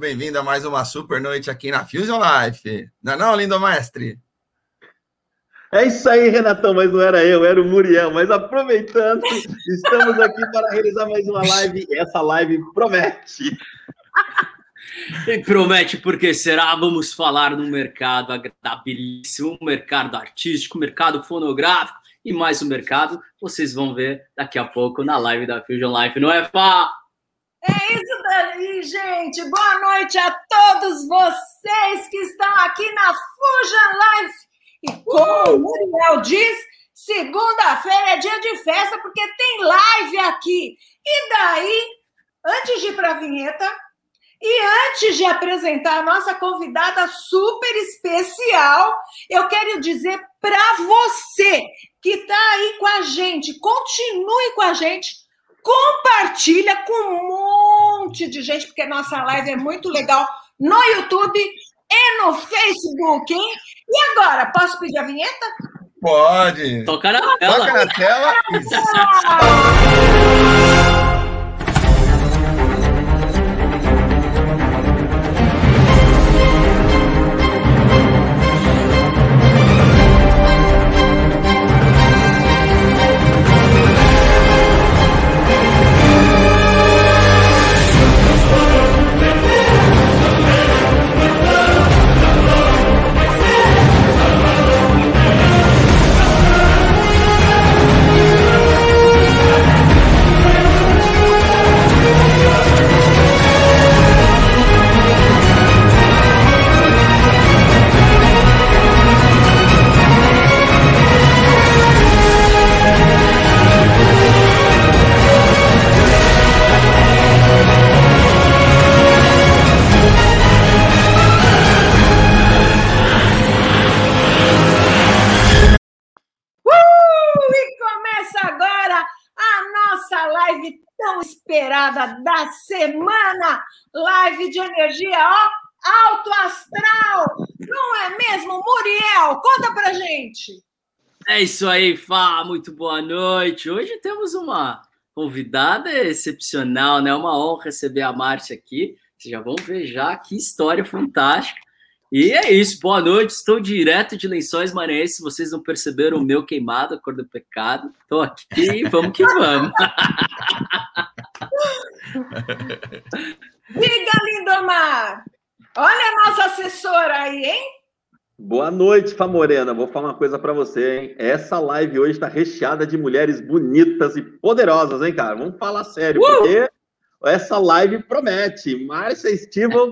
bem-vindos a mais uma super noite aqui na Fusion Life. Não é não, lindo mestre? É isso aí, Renatão, mas não era eu, era o Muriel. Mas aproveitando, estamos aqui para realizar mais uma live. E essa live promete. E promete, porque será? Vamos falar no mercado agradabilíssimo, mercado artístico, mercado fonográfico e mais o mercado. Vocês vão ver daqui a pouco na live da Fusion Life, não é, Fá? É isso daí, gente. Boa noite a todos vocês que estão aqui na Fusion Life. E como o Muriel diz, segunda-feira é dia de festa, porque tem live aqui. E daí, antes de ir para a vinheta, e antes de apresentar a nossa convidada super especial, eu quero dizer para você que está aí com a gente, continue com a gente, compartilha com um monte de gente, porque nossa live é muito legal no YouTube e no Facebook, hein? E agora, posso pedir a vinheta? Pode. Toca na tela. Toca na tela. É isso aí, Fá. Muito boa noite. Hoje temos uma convidada excepcional, né? Uma honra receber a Márcia aqui. Vocês já vão ver já que história fantástica. E é isso, boa noite. Estou direto de Lençóis Maranhenses. Se vocês não perceberam o meu queimado, a cor do pecado. Estou aqui vamos que vamos. Diga, Lindomar. Olha a nossa assessora aí, hein? Boa noite, Fá Morena. Vou falar uma coisa para você, hein? Essa live hoje está recheada de mulheres bonitas e poderosas, hein, cara? Vamos falar sério, Uh! porque essa live promete. Márcia Estival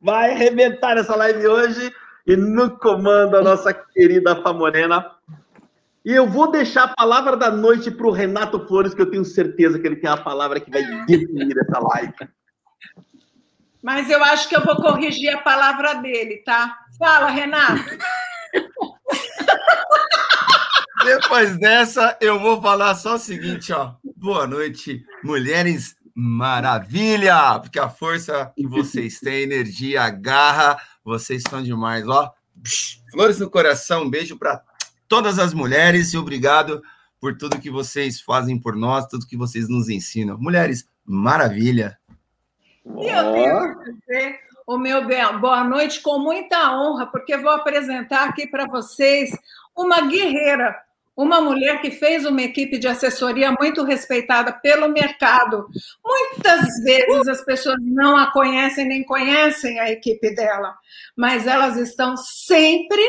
vai arrebentar essa live hoje e no comando a nossa querida Fá Morena. E eu vou deixar a palavra da noite para o Renato Flores, que eu tenho certeza que ele tem a palavra que vai definir essa live. Mas eu acho que eu vou corrigir a palavra dele, tá? Fala, Renato. Depois dessa, eu vou falar só o seguinte, ó. Boa noite, mulheres maravilha! Porque a força que vocês têm, energia, garra, vocês são demais, ó. Flores no coração, um beijo para todas as mulheres e obrigado por tudo que vocês fazem por nós, tudo que vocês nos ensinam. Mulheres, maravilha! E eu tenho que dizer o meu bem- boa noite com muita honra, porque vou apresentar aqui para vocês uma guerreira, uma mulher que fez uma equipe de assessoria muito respeitada pelo mercado. Muitas vezes as pessoas não a conhecem nem conhecem a equipe dela, mas elas estão sempre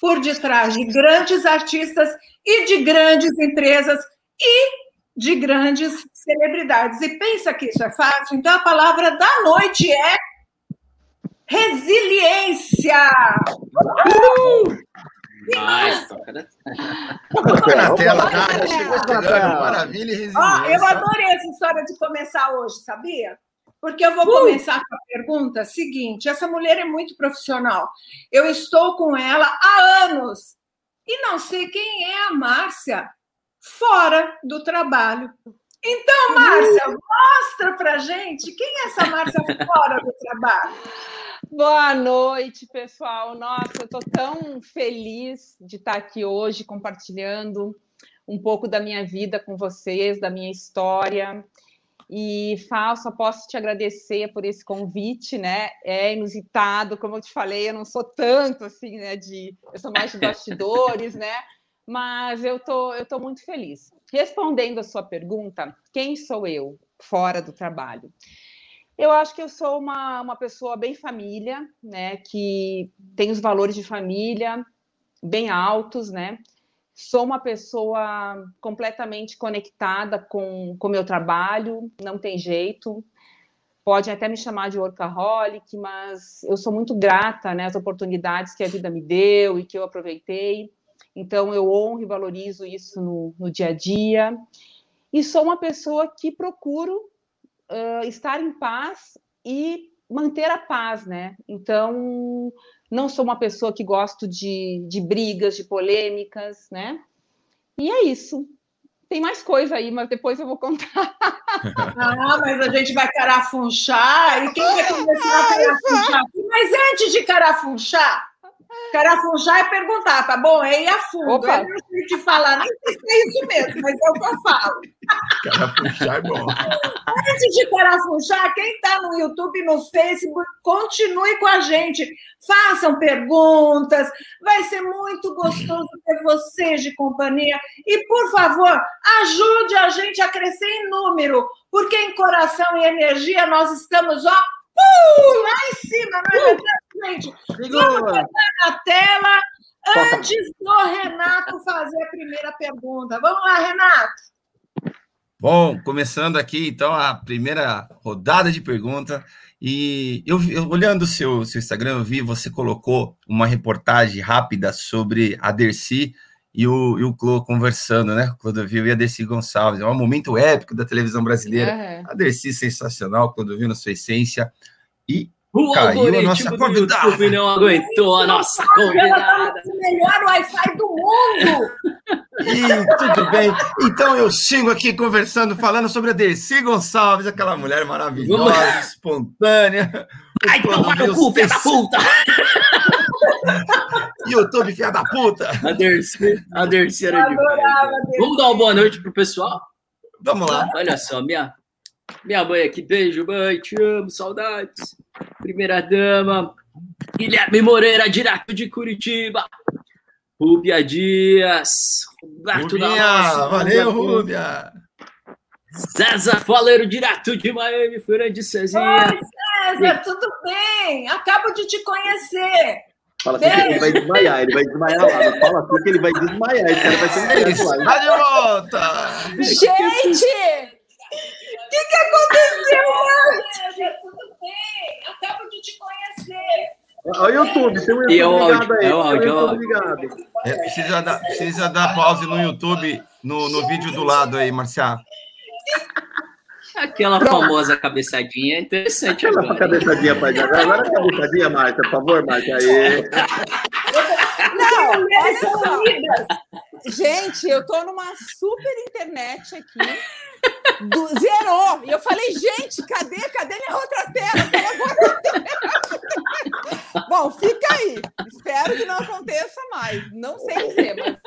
por detrás de grandes artistas e de grandes empresas e de grandes celebridades. E pensa que isso é fácil? Então a palavra da noite é resiliência. Mas, toca na- tela, cara. Chegou chegando, maravilha e Ó, eu adorei essa história de começar hoje, sabia? Porque eu vou começar com a pergunta seguinte: essa mulher é muito profissional. Eu estou com ela há anos e não sei quem é a Márcia fora do trabalho. Então, Márcia, mostra pra gente quem é essa Márcia fora do trabalho. Boa noite, pessoal. Nossa, eu estou tão feliz de estar aqui hoje compartilhando um pouco da minha vida com vocês, da minha história. E Fal, só posso te agradecer por esse convite, né? É inusitado, como eu te falei, eu não sou tanto assim, né? De, eu sou mais de bastidores, né? Mas eu tô, eu tô muito feliz. Respondendo a sua pergunta, quem sou eu fora do trabalho? Eu acho que eu sou uma, uma pessoa bem família, né? Que tem os valores de família bem altos, né? Sou uma pessoa completamente conectada com o meu trabalho, não tem jeito. Pode até me chamar de workaholic, mas eu sou muito grata né, às oportunidades que a vida me deu e que eu aproveitei. Então, eu honro e valorizo isso no, no dia a dia. E sou uma pessoa que procuro uh, estar em paz e manter a paz, né? Então, não sou uma pessoa que gosto de, de brigas, de polêmicas, né? E é isso. Tem mais coisa aí, mas depois eu vou contar. Ah, mas a gente vai carafunchar. E quem vai começar a carafunchar? Mas antes de carafunchar, Carafunchar é perguntar, tá bom? É ir a fundo. Opa. Eu não sei te falar, nem sei se é isso mesmo, mas é o que eu falo. Carafunchar é bom. Antes de carafunchar, quem está no YouTube e no Facebook, continue com a gente. Façam perguntas. Vai ser muito gostoso ter vocês de companhia. E, por favor, ajude a gente a crescer em número, porque em coração e energia nós estamos, ó, Uh, lá em cima, não é uh! verdade, gente? Vamos botar na tela antes do Renato fazer a primeira pergunta. Vamos lá, Renato. Bom, começando aqui, então, a primeira rodada de pergunta. E eu, eu olhando o seu, seu Instagram, eu vi você colocou uma reportagem rápida sobre a Dercy e o, e o Clô conversando, né? Clodovil e a Dercy Gonçalves. É um momento épico da televisão brasileira. Uhum. A Dercy sensacional, Clodovil na sua essência. E o caiu a nossa convidada. YouTube não aguentou a nossa convidada. O melhor Wi-Fi do mundo. E, tudo bem. Então eu sigo aqui conversando, falando sobre a Dercy Gonçalves, aquela mulher maravilhosa, Vamos. espontânea. Ai, toma no cu, filha da puta! YouTube, filha da puta! A Dercy, a Dercy era demais. Vamos dar uma boa noite pro pessoal? Vamos lá. Olha só, minha, minha mãe aqui, beijo, mãe, te amo, saudades. Primeira dama, Guilherme Moreira, direto de Curitiba. Rúbia Dias, Roberto Rubia, valeu, Rúbia. César Faleiro, direto de Miami, Fernandes Cezinha. Oi, César, tudo bem? Acabo de te conhecer. Fala assim que ele vai desmaiar, ele vai desmaiar lá. Não fala assim que ele vai desmaiar, esse cara vai ser um lá. Vai de volta! Gente! O que, que aconteceu? Acabo de te conhecer. Olha o YouTube, tem um YouTube ligado aí. É o áudio, ligado. É, precisa, dar, precisa dar pause no YouTube, no, no vídeo do lado aí, Marcial. Aquela Pronto. famosa cabeçadinha é interessante Aquela agora. cabeçadinha, pai. Agora a cabeçadinha, Márcia, por favor, Márcia. Aí. Não, olha só. Gente, eu tô numa super internet aqui. Do, zerou. E eu falei, gente, cadê? Cadê minha outra tela? Bom, fica aí. Espero que não aconteça mais. Não sei dizer, mas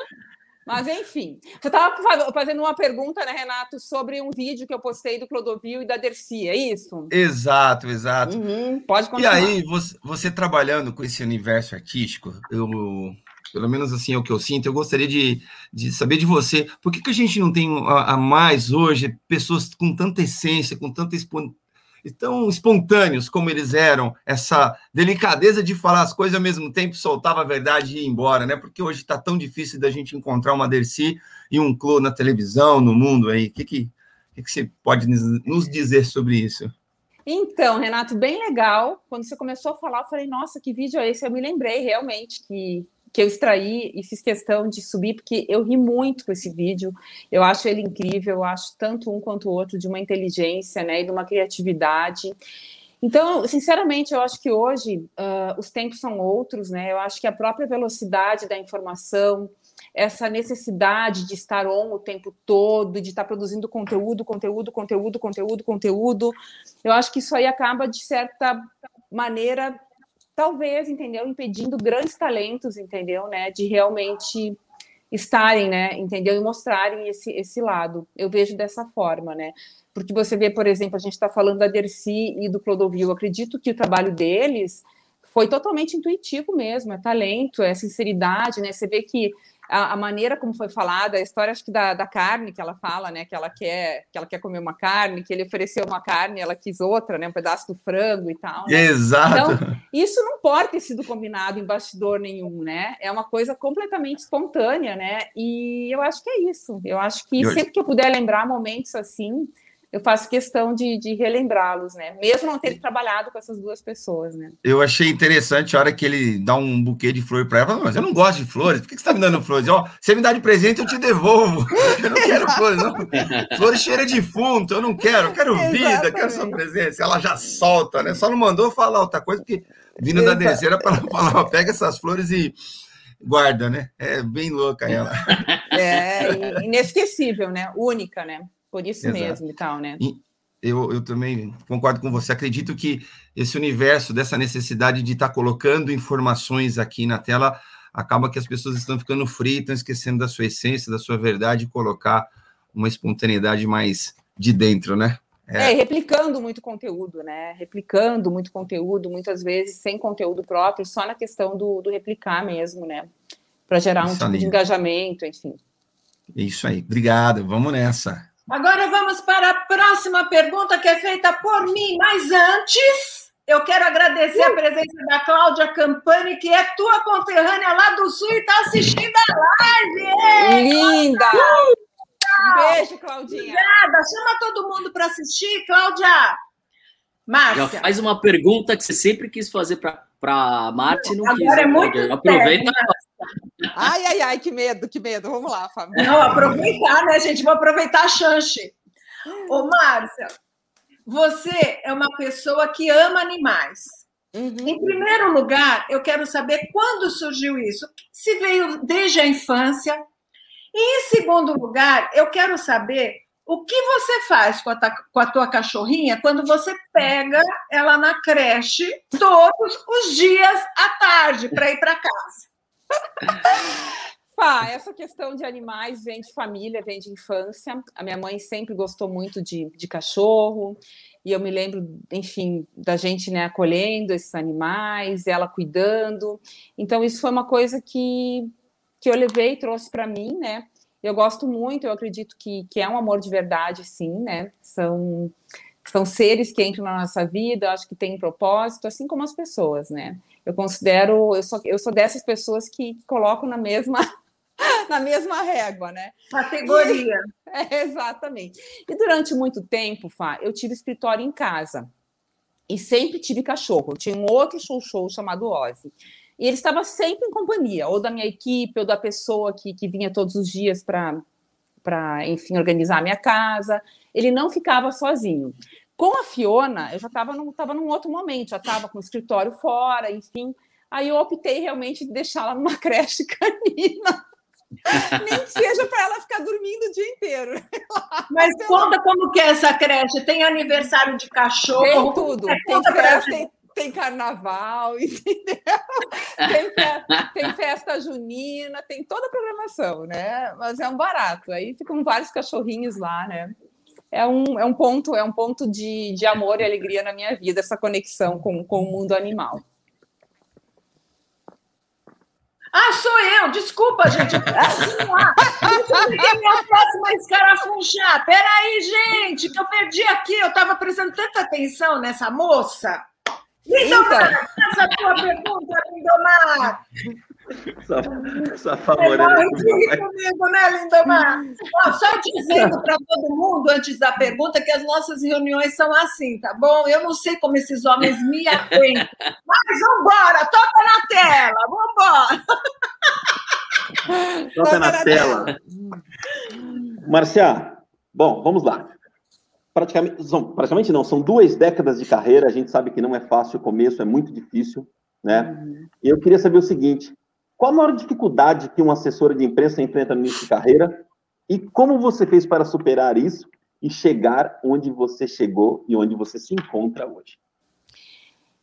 mas, enfim, você estava fazendo uma pergunta, né, Renato, sobre um vídeo que eu postei do Clodovil e da Dercy, é isso? Exato, exato. Uhum, pode continuar. E aí, você, você, trabalhando com esse universo artístico, eu, pelo menos assim é o que eu sinto, eu gostaria de, de saber de você, por que, que a gente não tem a, a mais hoje pessoas com tanta essência, com tanta tão espontâneos como eles eram, essa delicadeza de falar as coisas ao mesmo tempo, soltava a verdade e ir embora, né? Porque hoje está tão difícil da gente encontrar uma Dercy e um Clô na televisão, no mundo aí. O que, que, que, que você pode nos dizer sobre isso? Então, Renato, bem legal. Quando você começou a falar, eu falei, nossa, que vídeo é esse? Eu me lembrei realmente que que eu extraí e fiz questão de subir, porque eu ri muito com esse vídeo. Eu acho ele incrível, eu acho tanto um quanto o outro de uma inteligência né, e de uma criatividade. Então, sinceramente, eu acho que hoje uh, os tempos são outros, né? Eu acho que a própria velocidade da informação, essa necessidade de estar on o tempo todo, de estar produzindo conteúdo, conteúdo, conteúdo, conteúdo, conteúdo, eu acho que isso aí acaba, de certa maneira, talvez, entendeu, impedindo grandes talentos, entendeu, né, de realmente estarem, né, entendeu? E mostrarem esse, esse lado. Eu vejo dessa forma, né? Porque você vê, por exemplo, a gente está falando da Dercy e do Clodovil. Eu acredito que o trabalho deles foi totalmente intuitivo mesmo, é talento, é sinceridade, né? Você vê que a, a, maneira como foi falada, a história acho que da, da, carne que ela fala, né? Que ela quer que ela quer comer uma carne, que ele ofereceu uma carne, ela quis outra, né? Um pedaço do frango e tal. Né? Exato. Então, isso não pode ter sido combinado em bastidor nenhum, né? É uma coisa completamente espontânea, né? E eu acho que é isso. Eu acho que sempre que eu puder lembrar momentos assim, eu faço questão de, de relembrá-los, né? Mesmo não ter trabalhado com essas duas pessoas, né? Eu achei interessante a hora que ele dá um buquê de flor para ela. Mas eu não gosto de flores. Por que você está me dando flores? Ó, você me dá de presente, eu te devolvo. Eu não quero flores, não. Flores cheira de defunto, eu não quero. Eu quero vida, eu quero sua presença. Ela já solta, né? Só não mandou falar outra coisa, porque vindo Exato. da terceira para falar, pega essas flores e guarda, né? É bem louca ela. É inesquecível, né? Única, né? Por isso Exato. mesmo e tal, né? Eu, eu também concordo com você. Acredito que esse universo dessa necessidade de estar tá colocando informações aqui na tela acaba que as pessoas estão ficando fritas, esquecendo da sua essência, da sua verdade, e colocar uma espontaneidade mais de dentro, né? É. é, replicando muito conteúdo, né? Replicando muito conteúdo, muitas vezes sem conteúdo próprio, só na questão do, do replicar mesmo, né? Para gerar um tipo de engajamento, enfim. Isso aí, obrigado, vamos nessa. Agora vamos para a próxima pergunta que é feita por mim, mas antes eu quero agradecer a presença da Cláudia Campani, que é tua conterrânea lá do Sul e está assistindo a live. Linda! Um beijo, Claudinha. Obrigada. Chama todo mundo para assistir, Cláudia. Márcia. Já faz uma pergunta que você sempre quis fazer para a Márcia e não Agora quis. Agora é muito Aproveita. Ai, ai, ai, que medo, que medo. Vamos lá, Fábio. Não, aproveitar, né, gente? Vou aproveitar a chance. Ô, Márcia, você é uma pessoa que ama animais. Uhum. Em primeiro lugar, eu quero saber quando surgiu isso. Se veio desde a infância. E em segundo lugar, eu quero saber o que você faz com a, com a tua cachorrinha quando você pega ela na creche todos os dias à tarde para ir para casa. Fá, essa questão de animais vem de família, vem de infância. A minha mãe sempre gostou muito de, de cachorro, e eu me lembro, enfim, da gente né, acolhendo esses animais, ela cuidando. Então, isso foi uma coisa que, que eu levei e trouxe para mim, né? Eu gosto muito, eu acredito que, que é um amor de verdade, sim, né? São, são seres que entram na nossa vida, acho que têm propósito, assim como as pessoas, né? Eu considero, eu sou, eu sou dessas pessoas que colocam na mesma na mesma régua, né? Categoria. E, é, exatamente. E durante muito tempo, Fá, eu tive escritório em casa. E sempre tive cachorro. Eu tinha um outro show-show chamado Ozzy. E ele estava sempre em companhia, ou da minha equipe, ou da pessoa que, que vinha todos os dias para, enfim, organizar a minha casa. Ele não ficava sozinho. Com a Fiona, eu já estava num, tava num outro momento, já estava com o escritório fora, enfim. Aí eu optei realmente de deixá-la numa creche canina. Nem que seja para ela ficar dormindo o dia inteiro. Mas conta como que é essa creche. Tem aniversário de cachorro? Tem tudo. É, tem festa, tem, tem, carnaval, entendeu? Tem festa, tem festa junina, tem toda a programação, né? Mas é um barato. Aí ficam vários cachorrinhos lá, né? É um, é um ponto, é um ponto de, de amor e alegria na minha vida, essa conexão com, com o mundo animal. Ah, sou eu, desculpa, gente. minha próxima escarafunchar. Peraí, gente, que eu perdi aqui. Eu estava prestando tanta atenção nessa moça. Lindomar, então, essa tua pergunta, Lindomar. Essa, essa favorita. É comigo, né, só dizendo para todo mundo, antes da pergunta, que as nossas reuniões são assim, tá bom? Eu não sei como esses homens me aguentam. Mas vambora, toca na tela, vambora. Toca na tela. Marcia, bom, vamos lá praticamente, são, praticamente não, são duas décadas de carreira, a gente sabe que não é fácil, o começo é muito difícil, né? Uhum. Eu queria saber o seguinte, qual a maior dificuldade que uma assessora de imprensa enfrenta no início de carreira e como você fez para superar isso e chegar onde você chegou e onde você se encontra hoje?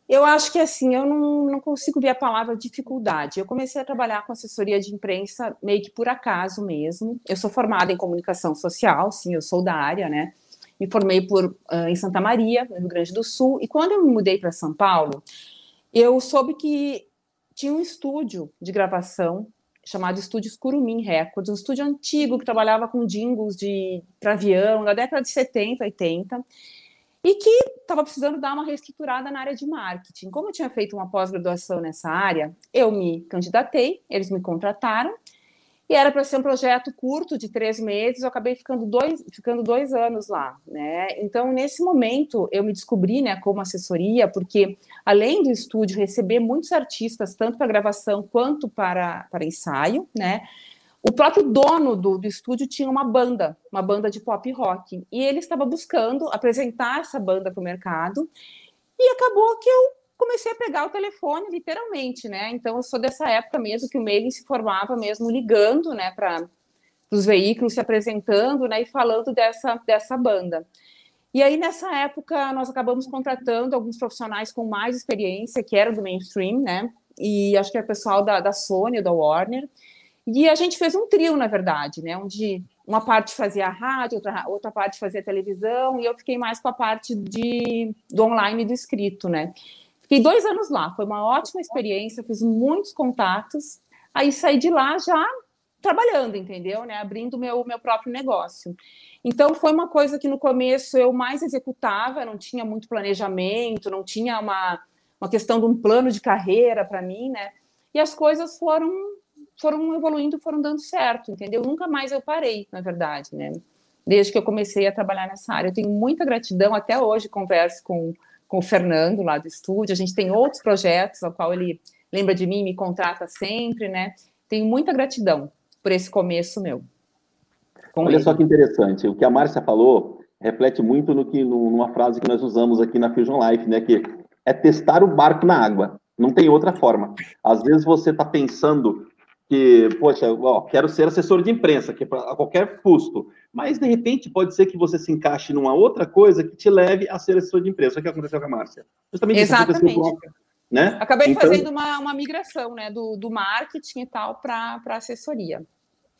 Eu acho que assim, eu não, não consigo ver a palavra dificuldade. Eu comecei a trabalhar com assessoria de imprensa meio que por acaso mesmo. Eu sou formada em comunicação social, sim, eu sou da área, né? Me formei por, uh, em Santa Maria, no Rio Grande do Sul, e quando eu me mudei para São Paulo, eu soube que tinha um estúdio de gravação chamado Estúdios Curumim Records, um estúdio antigo que trabalhava com jingles de para avião, na década de 70, 80, e que estava precisando dar uma reestruturada na área de marketing. Como eu tinha feito uma pós-graduação nessa área, eu me candidatei, eles me contrataram, e era para ser um projeto curto de três meses, eu acabei ficando dois, ficando dois anos lá, né? Então, nesse momento, eu me descobri, né, como assessoria, porque além do estúdio receber muitos artistas, tanto para gravação quanto para, para ensaio, né? O próprio dono do, do estúdio tinha uma banda, uma banda de pop rock, e ele estava buscando apresentar essa banda para o mercado, e acabou que eu comecei a pegar o telefone, literalmente, né? Então, eu sou dessa época mesmo que o mailing se formava mesmo ligando, né, para os veículos, se apresentando, né, e falando dessa, dessa banda. E aí, nessa época, nós acabamos contratando alguns profissionais com mais experiência, que eram do mainstream, né? E acho que é o pessoal da, da Sony, da Warner. E a gente fez um trio, na verdade, né? Onde uma parte fazia rádio, outra, outra parte fazia televisão, e eu fiquei mais com a parte de, do online e do escrito, né? Fiquei dois anos lá, foi uma ótima experiência, fiz muitos contatos. Aí saí de lá já trabalhando, entendeu? Né? Abrindo meu, meu próprio negócio. Então foi uma coisa que no começo eu mais executava, não tinha muito planejamento, não tinha uma, uma questão de um plano de carreira para mim, né? E as coisas foram foram evoluindo, foram dando certo, entendeu? Nunca mais eu parei, na verdade, né? Desde que eu comecei a trabalhar nessa área. Eu tenho muita gratidão, até hoje converso com com o Fernando lá do estúdio. A gente tem outros projetos ao qual ele lembra de mim, me contrata sempre, né? Tenho muita gratidão por esse começo meu. Olha ele. só que interessante, o que a Márcia falou reflete muito no que numa frase que nós usamos aqui na Fusion Life, né? Que é testar o barco na água. Não tem outra forma. Às vezes você está pensando que, poxa, ó, quero ser assessor de imprensa, que é pra, a qualquer custo. Mas, de repente, pode ser que você se encaixe numa outra coisa que te leve a ser assessor de imprensa. O que aconteceu com a Márcia? Justamente Exatamente. Isso né? Acabei então... fazendo uma, uma migração né, do, do marketing e tal para assessoria.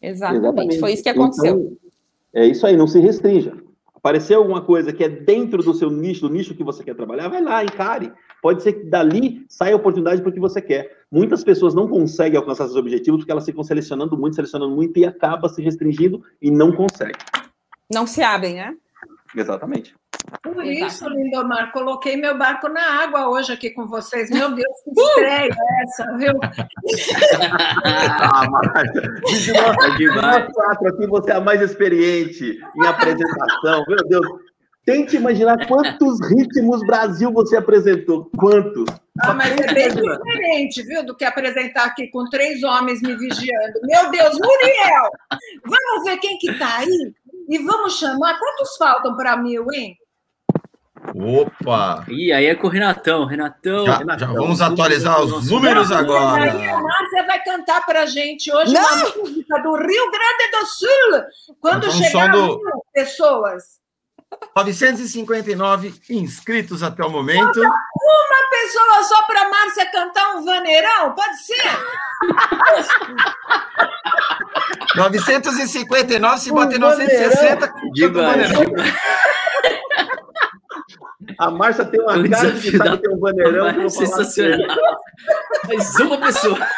Exatamente. Exatamente. Foi isso que aconteceu. Então, é isso aí, não se restrinja apareceu alguma coisa que é dentro do seu nicho, do nicho que você quer trabalhar, vai lá, encare. Pode ser que dali saia oportunidade para o que você quer. Muitas pessoas não conseguem alcançar seus objetivos porque elas ficam selecionando muito, selecionando muito e acaba se restringindo e não consegue. Não se abrem, né? Exatamente. Por isso, Lindomar, coloquei meu barco na água hoje aqui com vocês. Meu Deus, que uh! estreia uh! essa, viu? ah, de nós, de nós quatro aqui, você é a mais experiente em apresentação. Meu Deus, tente imaginar quantos ritmos Brasil você apresentou. Quantos? Ah, mas é bem diferente, viu, do que apresentar aqui com três homens me vigiando. Meu Deus, Muriel! Vamos ver quem que tá aí? E vamos chamar. Quantos faltam para mil, hein? Opa! E aí é com o Renatão, Renatão. Já, Renatão, já vamos atualizar os números Não, agora. Aí a Márcia vai cantar para gente hoje Não. uma música do Rio Grande do Sul. Quando chegar do... pessoas. 959 inscritos até o momento. Uma pessoa só para Márcia cantar um vaneirão, pode ser? 959, se bater 960, diga, A Márcia tem uma o cara de da... tem um vaneirão. Sensacional. Mais uma pessoa.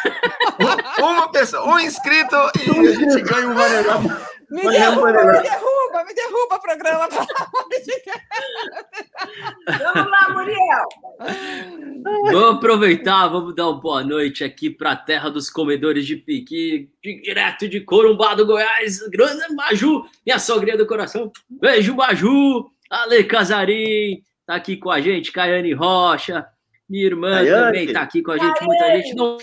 uma pessoa, um inscrito e a gente ganha um vaneirão. Me derruba, me derruba, me derruba o programa. vamos lá, Muriel. Vamos aproveitar, vamos dar uma boa noite aqui para a terra dos comedores de piqui, direto de Corumbá do Goiás, grande Maju, minha sogrinha do coração. Beijo, Maju. Ale Casarim, tá aqui com a gente, Caiane Rocha, minha irmã Caiane. também tá aqui com a gente, muita gente não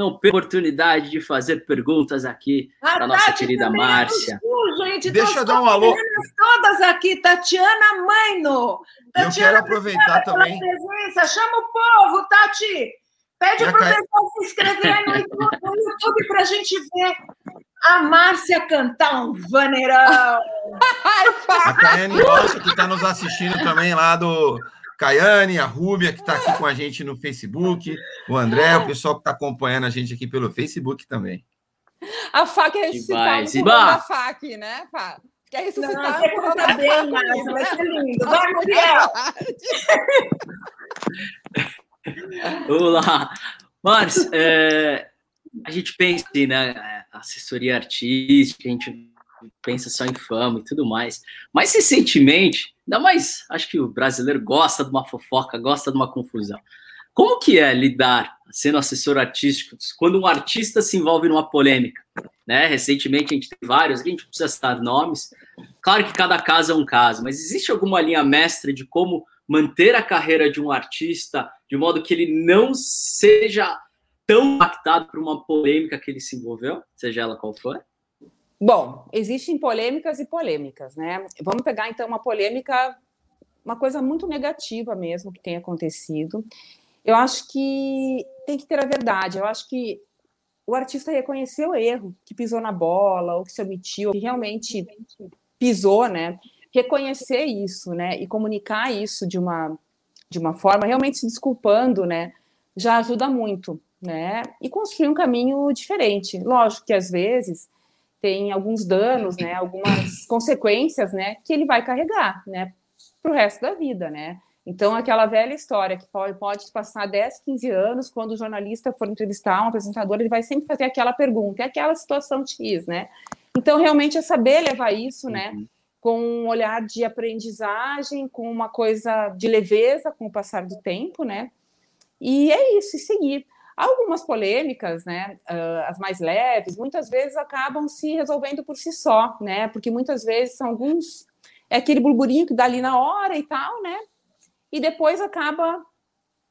não perca oportunidade de fazer perguntas aqui para nossa querida Márcia. gente, Deixa eu dar um alô. Todas aqui, Tatiana Maino. Tatiana, eu quero aproveitar também. Presença. Chama o povo, Tati. Pede para o pessoal se inscrever no YouTube para a gente ver a Márcia cantar um vaneirão. a Caiane Rocha, que está nos assistindo também lá do Caiane, a Rúbia, que está aqui com a gente no Facebook, o André, o pessoal que está acompanhando a gente aqui pelo Facebook também. A FAC é ressuscitada Demais. da Iba! FAC, né, Fá? Quer Não, ressuscitar você conta bem, Márcia, vai ser lindo. Vai, Muriel! Vamos lá. Márcio, é, a gente pensa né? Assessoria artística, a gente pensa só em fama e tudo mais. Mas recentemente, ainda mais, acho que o brasileiro gosta de uma fofoca, gosta de uma confusão. Como que é lidar, sendo assessor artístico, quando um artista se envolve numa polêmica? Né? Recentemente a gente tem vários, a gente precisa citar nomes. Claro que cada caso é um caso, mas existe alguma linha mestra de como manter a carreira de um artista de modo que ele não seja tão impactado por uma polêmica que ele se envolveu, seja ela qual for? Bom, existem polêmicas e polêmicas, né? Vamos pegar então uma polêmica, uma coisa muito negativa mesmo que tem acontecido. Eu acho que tem que ter a verdade. Eu acho que o artista reconheceu o erro, que pisou na bola, ou que se omitiu, que realmente pisou, né? Reconhecer isso, né? E comunicar isso de uma, de uma forma realmente se desculpando, né? Já ajuda muito, né? E construir um caminho diferente. Lógico que às vezes tem alguns danos, né? Algumas consequências, né? Que ele vai carregar, né? Para o resto da vida, né? Então, aquela velha história que pode, pode passar 10, 15 anos, quando o jornalista for entrevistar um apresentador, ele vai sempre fazer aquela pergunta, é aquela situação X, né? Então, realmente é saber levar isso, né? Com um olhar de aprendizagem, com uma coisa de leveza com o passar do tempo, né? E é isso, e seguir. Algumas polêmicas, né, uh, as mais leves, muitas vezes acabam se resolvendo por si só, né? Porque muitas vezes são alguns é aquele burburinho que dá ali na hora e tal, né? E depois acaba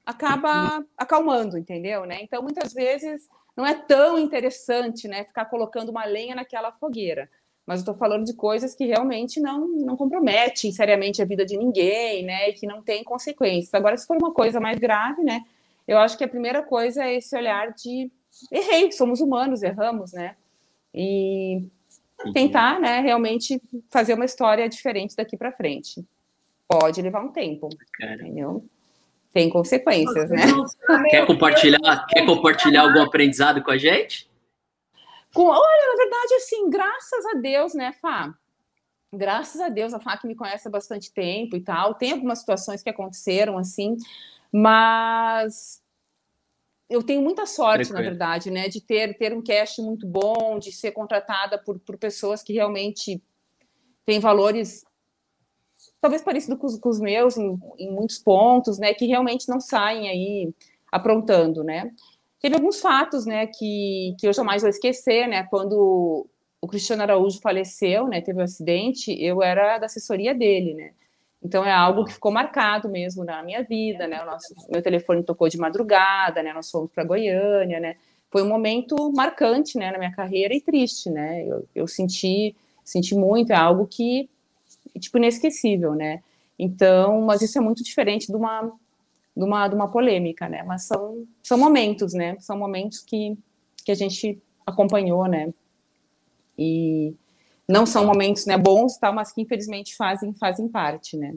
acaba acalmando, entendeu, né? Então muitas vezes não é tão interessante, né, ficar colocando uma lenha naquela fogueira. Mas eu estou falando de coisas que realmente não, não comprometem seriamente a vida de ninguém, né? E que não tem consequências. Agora, se for uma coisa mais grave, né? Eu acho que a primeira coisa é esse olhar de errei, somos humanos, erramos, né? E tentar, né, realmente fazer uma história diferente daqui para frente. Pode levar um tempo, Cara. entendeu? Tem consequências, né? Quer compartilhar, quer compartilhar algum aprendizado com a gente? Com, olha, na verdade, assim, graças a Deus, né, Fá? Graças a Deus, a Fá que me conhece há bastante tempo e tal. Tem algumas situações que aconteceram, assim, mas eu tenho muita sorte, na verdade, né, de ter, ter um cast muito bom, de ser contratada por, por pessoas que realmente têm valores talvez parecido com os, com os meus em, em muitos pontos, né, que realmente não saem aí aprontando, né. Teve alguns fatos, né, que, que eu jamais vou esquecer, né, quando o Cristiano Araújo faleceu, né, teve um acidente, eu era da assessoria dele, né, então é algo que ficou marcado mesmo na minha vida, né? O nosso, meu telefone tocou de madrugada, né? Nós fomos para Goiânia, né? Foi um momento marcante, né, na minha carreira e triste, né? Eu, eu senti, senti muito, é algo que tipo inesquecível, né? Então, mas isso é muito diferente de uma de uma, de uma polêmica, né? Mas são são momentos, né? São momentos que que a gente acompanhou, né? E não são momentos né, bons, tal, mas que infelizmente fazem, fazem parte, né?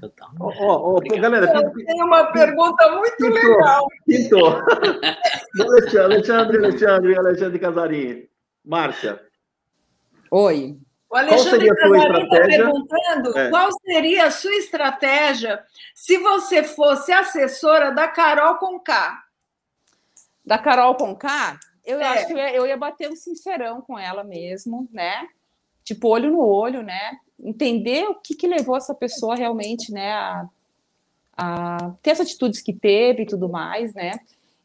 Total. Ó, ó, Obrigado. galera, Eu tenho uma pergunta muito Pintou. legal. pintou. Alexandre, Alexandre, Alexandre, Alexandre Casarinho. Márcia, Oi. O Alexandre sua Casarim está perguntando É. qual seria a sua estratégia se você fosse assessora da Carol Conká. Da Carol Conká, eu É. acho que eu ia, eu ia bater um sincerão com ela mesmo, né? Tipo, olho no olho, né? Entender o que, que levou essa pessoa realmente, né, a, a ter as atitudes que teve e tudo mais, né?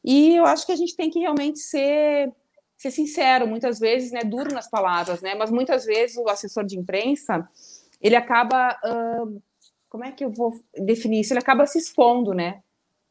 E eu acho que a gente tem que realmente ser, ser sincero, muitas vezes, né, duro nas palavras, né? Mas muitas vezes o assessor de imprensa, ele acaba, ahn, como é que eu vou definir isso? Ele acaba se expondo, né?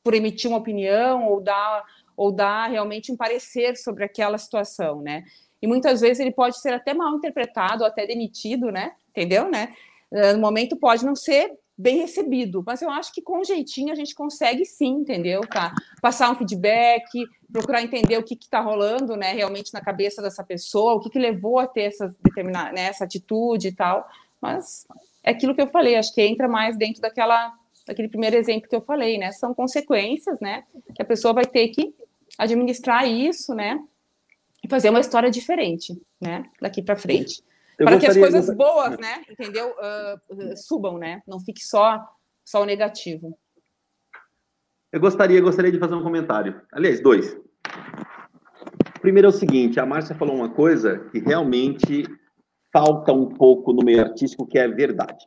Por emitir uma opinião ou dar ou dar realmente um parecer sobre aquela situação, né? E muitas vezes ele pode ser até mal interpretado, ou até demitido, né? Entendeu, né? Eh, No momento pode não ser bem recebido, mas eu acho que com jeitinho a gente consegue sim, entendeu? Tá? Passar um feedback, procurar entender o que está rolando, né? Realmente na cabeça dessa pessoa, o que, que levou a ter essa determinada né, essa atitude e tal. Mas é aquilo que eu falei, acho que entra mais dentro daquela daquele primeiro exemplo que eu falei, né? São consequências, né? Que a pessoa vai ter que administrar isso, né? E fazer uma história diferente, né? Daqui para frente. Eu para que as coisas boas, né? Entendeu? Uh, subam, né? Não fique só, só o negativo. Eu gostaria, gostaria de fazer um comentário. Aliás, dois. Primeiro é o seguinte, a Márcia falou uma coisa que realmente falta um pouco no meio artístico, que é verdade.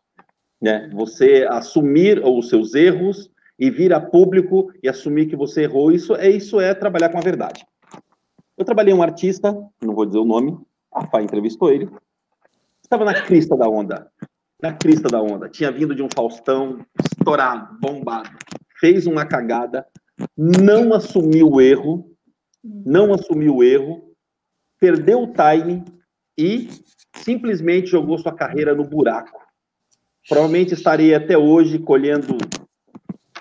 Né? Você assumir os seus erros e vir a público e assumir que você errou, isso é isso é trabalhar com a verdade. Eu trabalhei um artista, não vou dizer o nome, a Fá entrevistou ele, estava na crista da onda, na crista da onda, tinha vindo de um Faustão estourado, bombado, fez uma cagada, não assumiu o erro, não assumiu o erro, perdeu o time e simplesmente jogou sua carreira no buraco. Provavelmente estarei até hoje colhendo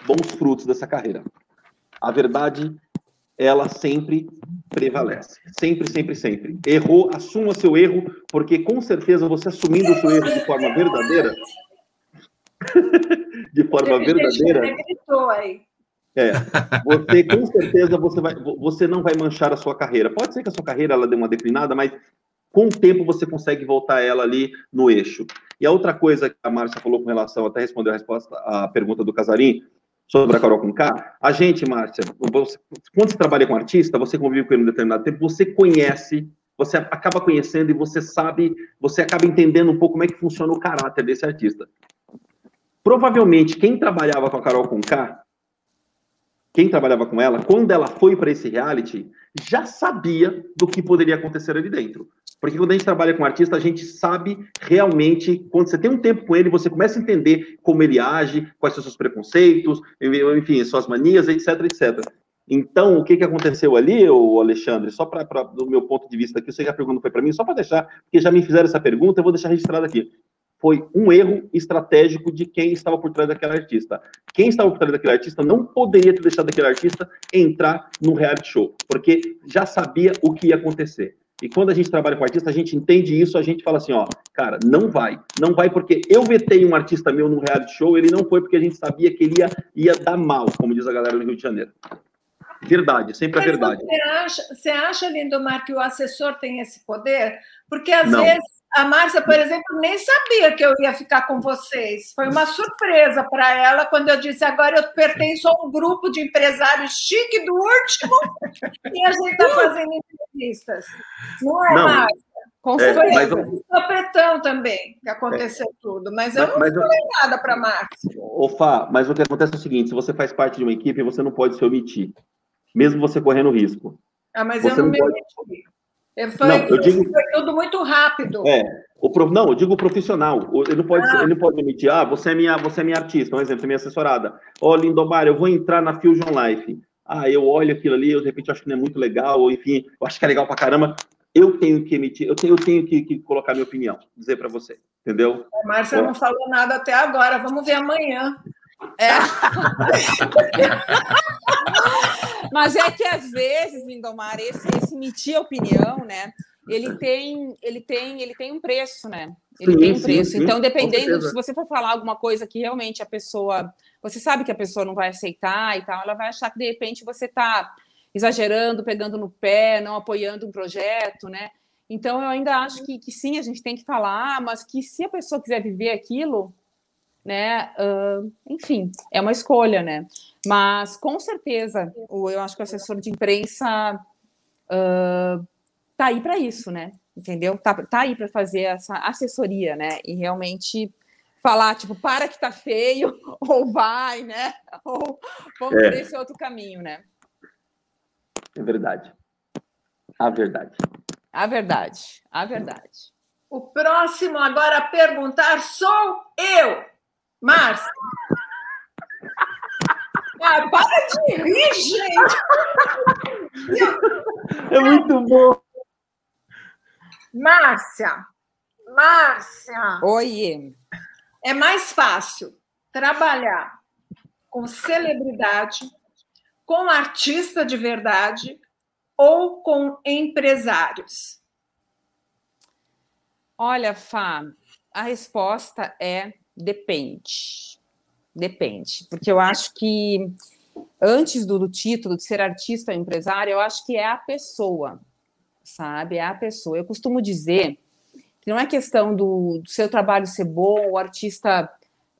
bons frutos dessa carreira. A verdade, ela sempre prevalece. Sempre, sempre, sempre. Errou, assuma seu erro, porque com certeza você assumindo o seu erro de forma verdadeira. de forma verdadeira. É, você com certeza você, vai, você não vai manchar a sua carreira. Pode ser que a sua carreira ela dê uma declinada, mas com o tempo você consegue voltar ela ali no eixo. E a outra coisa que a Márcia falou com relação, até respondeu a resposta à pergunta do Casarim, sobre a Carol com K, a gente, Márcia, você, quando você trabalha com artista, você convive com ele um determinado tempo, você conhece, você acaba conhecendo e você sabe, você acaba entendendo um pouco como é que funciona o caráter desse artista. Provavelmente, quem trabalhava com a Carol com K, quem trabalhava com ela, quando ela foi para esse reality, já sabia do que poderia acontecer ali dentro. Porque quando a gente trabalha com artista, a gente sabe realmente, quando você tem um tempo com ele, você começa a entender como ele age, quais são seus preconceitos, enfim, suas manias, etc, etc. Então, o que, que aconteceu ali, o Alexandre? Só para do meu ponto de vista aqui, você já perguntou foi para mim, só para deixar, porque já me fizeram essa pergunta, eu vou deixar registrado aqui. Foi um erro estratégico de quem estava por trás daquele artista. Quem estava por trás daquele artista não poderia ter deixado aquele artista entrar no reality show, porque já sabia o que ia acontecer. E quando a gente trabalha com artista, a gente entende isso, a gente fala assim, ó, cara, não vai. Não vai porque eu vetei um artista meu num reality show, ele não foi porque a gente sabia que ele ia, ia dar mal, como diz a galera do Rio de Janeiro. Verdade, sempre Mas a verdade. Você acha, você acha, Lindomar, que o assessor tem esse poder? Porque às não. vezes a Márcia, por exemplo, nem sabia que eu ia ficar com vocês. Foi uma surpresa para ela quando eu disse: agora eu pertenço a um grupo de empresários chique do último e a gente está fazendo entrevistas. Não é, não. Márcia? Com é, foi mas, um também que aconteceu é, tudo, mas eu não mas, falei eu, nada para Márcia. Ô, Fá, mas o que acontece é o seguinte: se você faz parte de uma equipe, você não pode se omitir, mesmo você correndo risco. Ah, mas você eu não, não me pode... omiti. Eu falei não, eu digo... foi tudo muito rápido. É, o prof... não, eu digo profissional. Ele não pode, ah. ele não pode emitir, ah, você é minha, você é minha artista, um exemplo, é minha assessorada. Ó, oh, Lindomar, eu vou entrar na Fusion Life. Ah, eu olho aquilo ali, eu de repente acho que não é muito legal, ou enfim, eu acho que é legal pra caramba. Eu tenho que emitir, eu tenho, eu tenho que, que colocar minha opinião, dizer para você, entendeu? A Márcia não falou nada até agora, vamos ver amanhã. É. Mas é que às vezes, Lindomar, esse, esse emitir opinião, né? Ele tem, ele tem, ele tem um preço, né? Ele sim, tem um preço. Sim, então, dependendo, se você for falar alguma coisa que realmente a pessoa, você sabe que a pessoa não vai aceitar e tal, ela vai achar que de repente você está exagerando, pegando no pé, não apoiando um projeto, né? Então, eu ainda acho que, que sim, a gente tem que falar, mas que se a pessoa quiser viver aquilo, né? Uh, enfim, é uma escolha, né? Mas com certeza, o, eu acho que o assessor de imprensa uh, tá aí para isso, né? Entendeu? Tá, tá aí para fazer essa assessoria, né? E realmente falar, tipo, para que tá feio, ou vai, né? Ou vamos é. por esse outro caminho, né? É verdade. A verdade. A verdade. A verdade. O próximo agora a perguntar sou eu. Márcia. Ah, para de rir, gente! É muito bom. Márcia, Márcia. Oi. É mais fácil trabalhar com celebridade, com artista de verdade ou com empresários? Olha, Fá, a resposta é depende. Depende, porque eu acho que antes do, do título de ser artista ou empresário, eu acho que é a pessoa, sabe? É a pessoa. Eu costumo dizer que não é questão do, do seu trabalho ser bom, o artista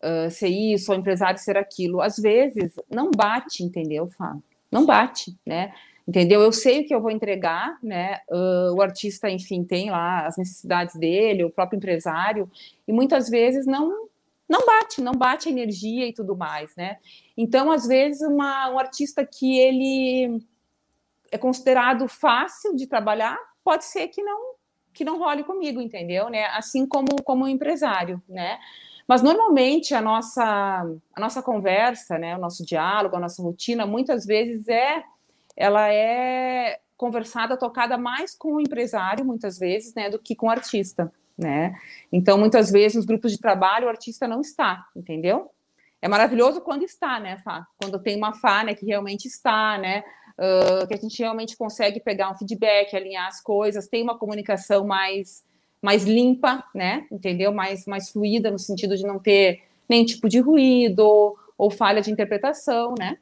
uh, ser isso, o empresário ser aquilo. Às vezes não bate, entendeu, Fábio? Não bate, né? Entendeu? Eu sei o que eu vou entregar, né? Uh, o artista, enfim, tem lá as necessidades dele, o próprio empresário, e muitas vezes não não bate, não bate a energia e tudo mais, né? Então, às vezes, uma, um artista que ele é considerado fácil de trabalhar, pode ser que não que não role comigo, entendeu? Né? Assim como como um empresário, né? Mas normalmente a nossa a nossa conversa, né, o nosso diálogo, a nossa rotina, muitas vezes é ela é conversada, tocada mais com o empresário, muitas vezes, né, do que com o artista, né? Então, muitas vezes, nos grupos de trabalho, o artista não está, entendeu? É maravilhoso quando está, né, Fá? Quando tem uma Fá, né, que realmente está, né? Uh, que a gente realmente consegue pegar um feedback, alinhar as coisas, tem uma comunicação mais, mais limpa, né? Entendeu? Mais, mais fluida, no sentido de não ter nenhum tipo de ruído ou, ou falha de interpretação, né?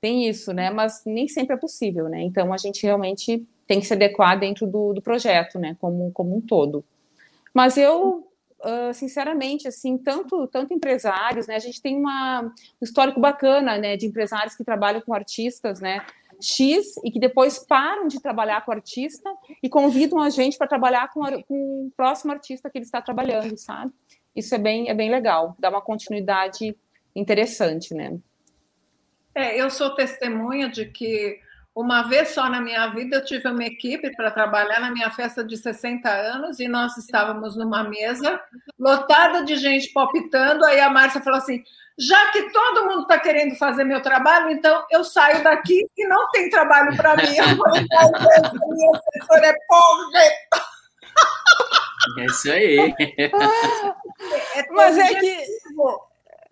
Tem isso, né? Mas nem sempre é possível, né? Então a gente realmente tem que se adequar dentro do, do projeto, né? Como, como um todo. Mas eu Uh, sinceramente, assim, tanto, tanto empresários, né? A gente tem uma, um histórico bacana, né, de empresários que trabalham com artistas, né? X e que depois param de trabalhar com o artista e convidam a gente para trabalhar com, com, o próximo artista que ele está trabalhando, sabe? Isso é bem, é bem legal, dá uma continuidade interessante, né? É, eu sou testemunha de que uma vez só na minha vida eu tive uma equipe para trabalhar na minha festa de 60 anos e nós estávamos numa mesa lotada de gente palpitando. Aí a Márcia falou assim: já que todo mundo está querendo fazer meu trabalho, então eu saio daqui e não tem trabalho para mim. Eu falei, minha assessora é porra. É isso aí. É, Mas é que.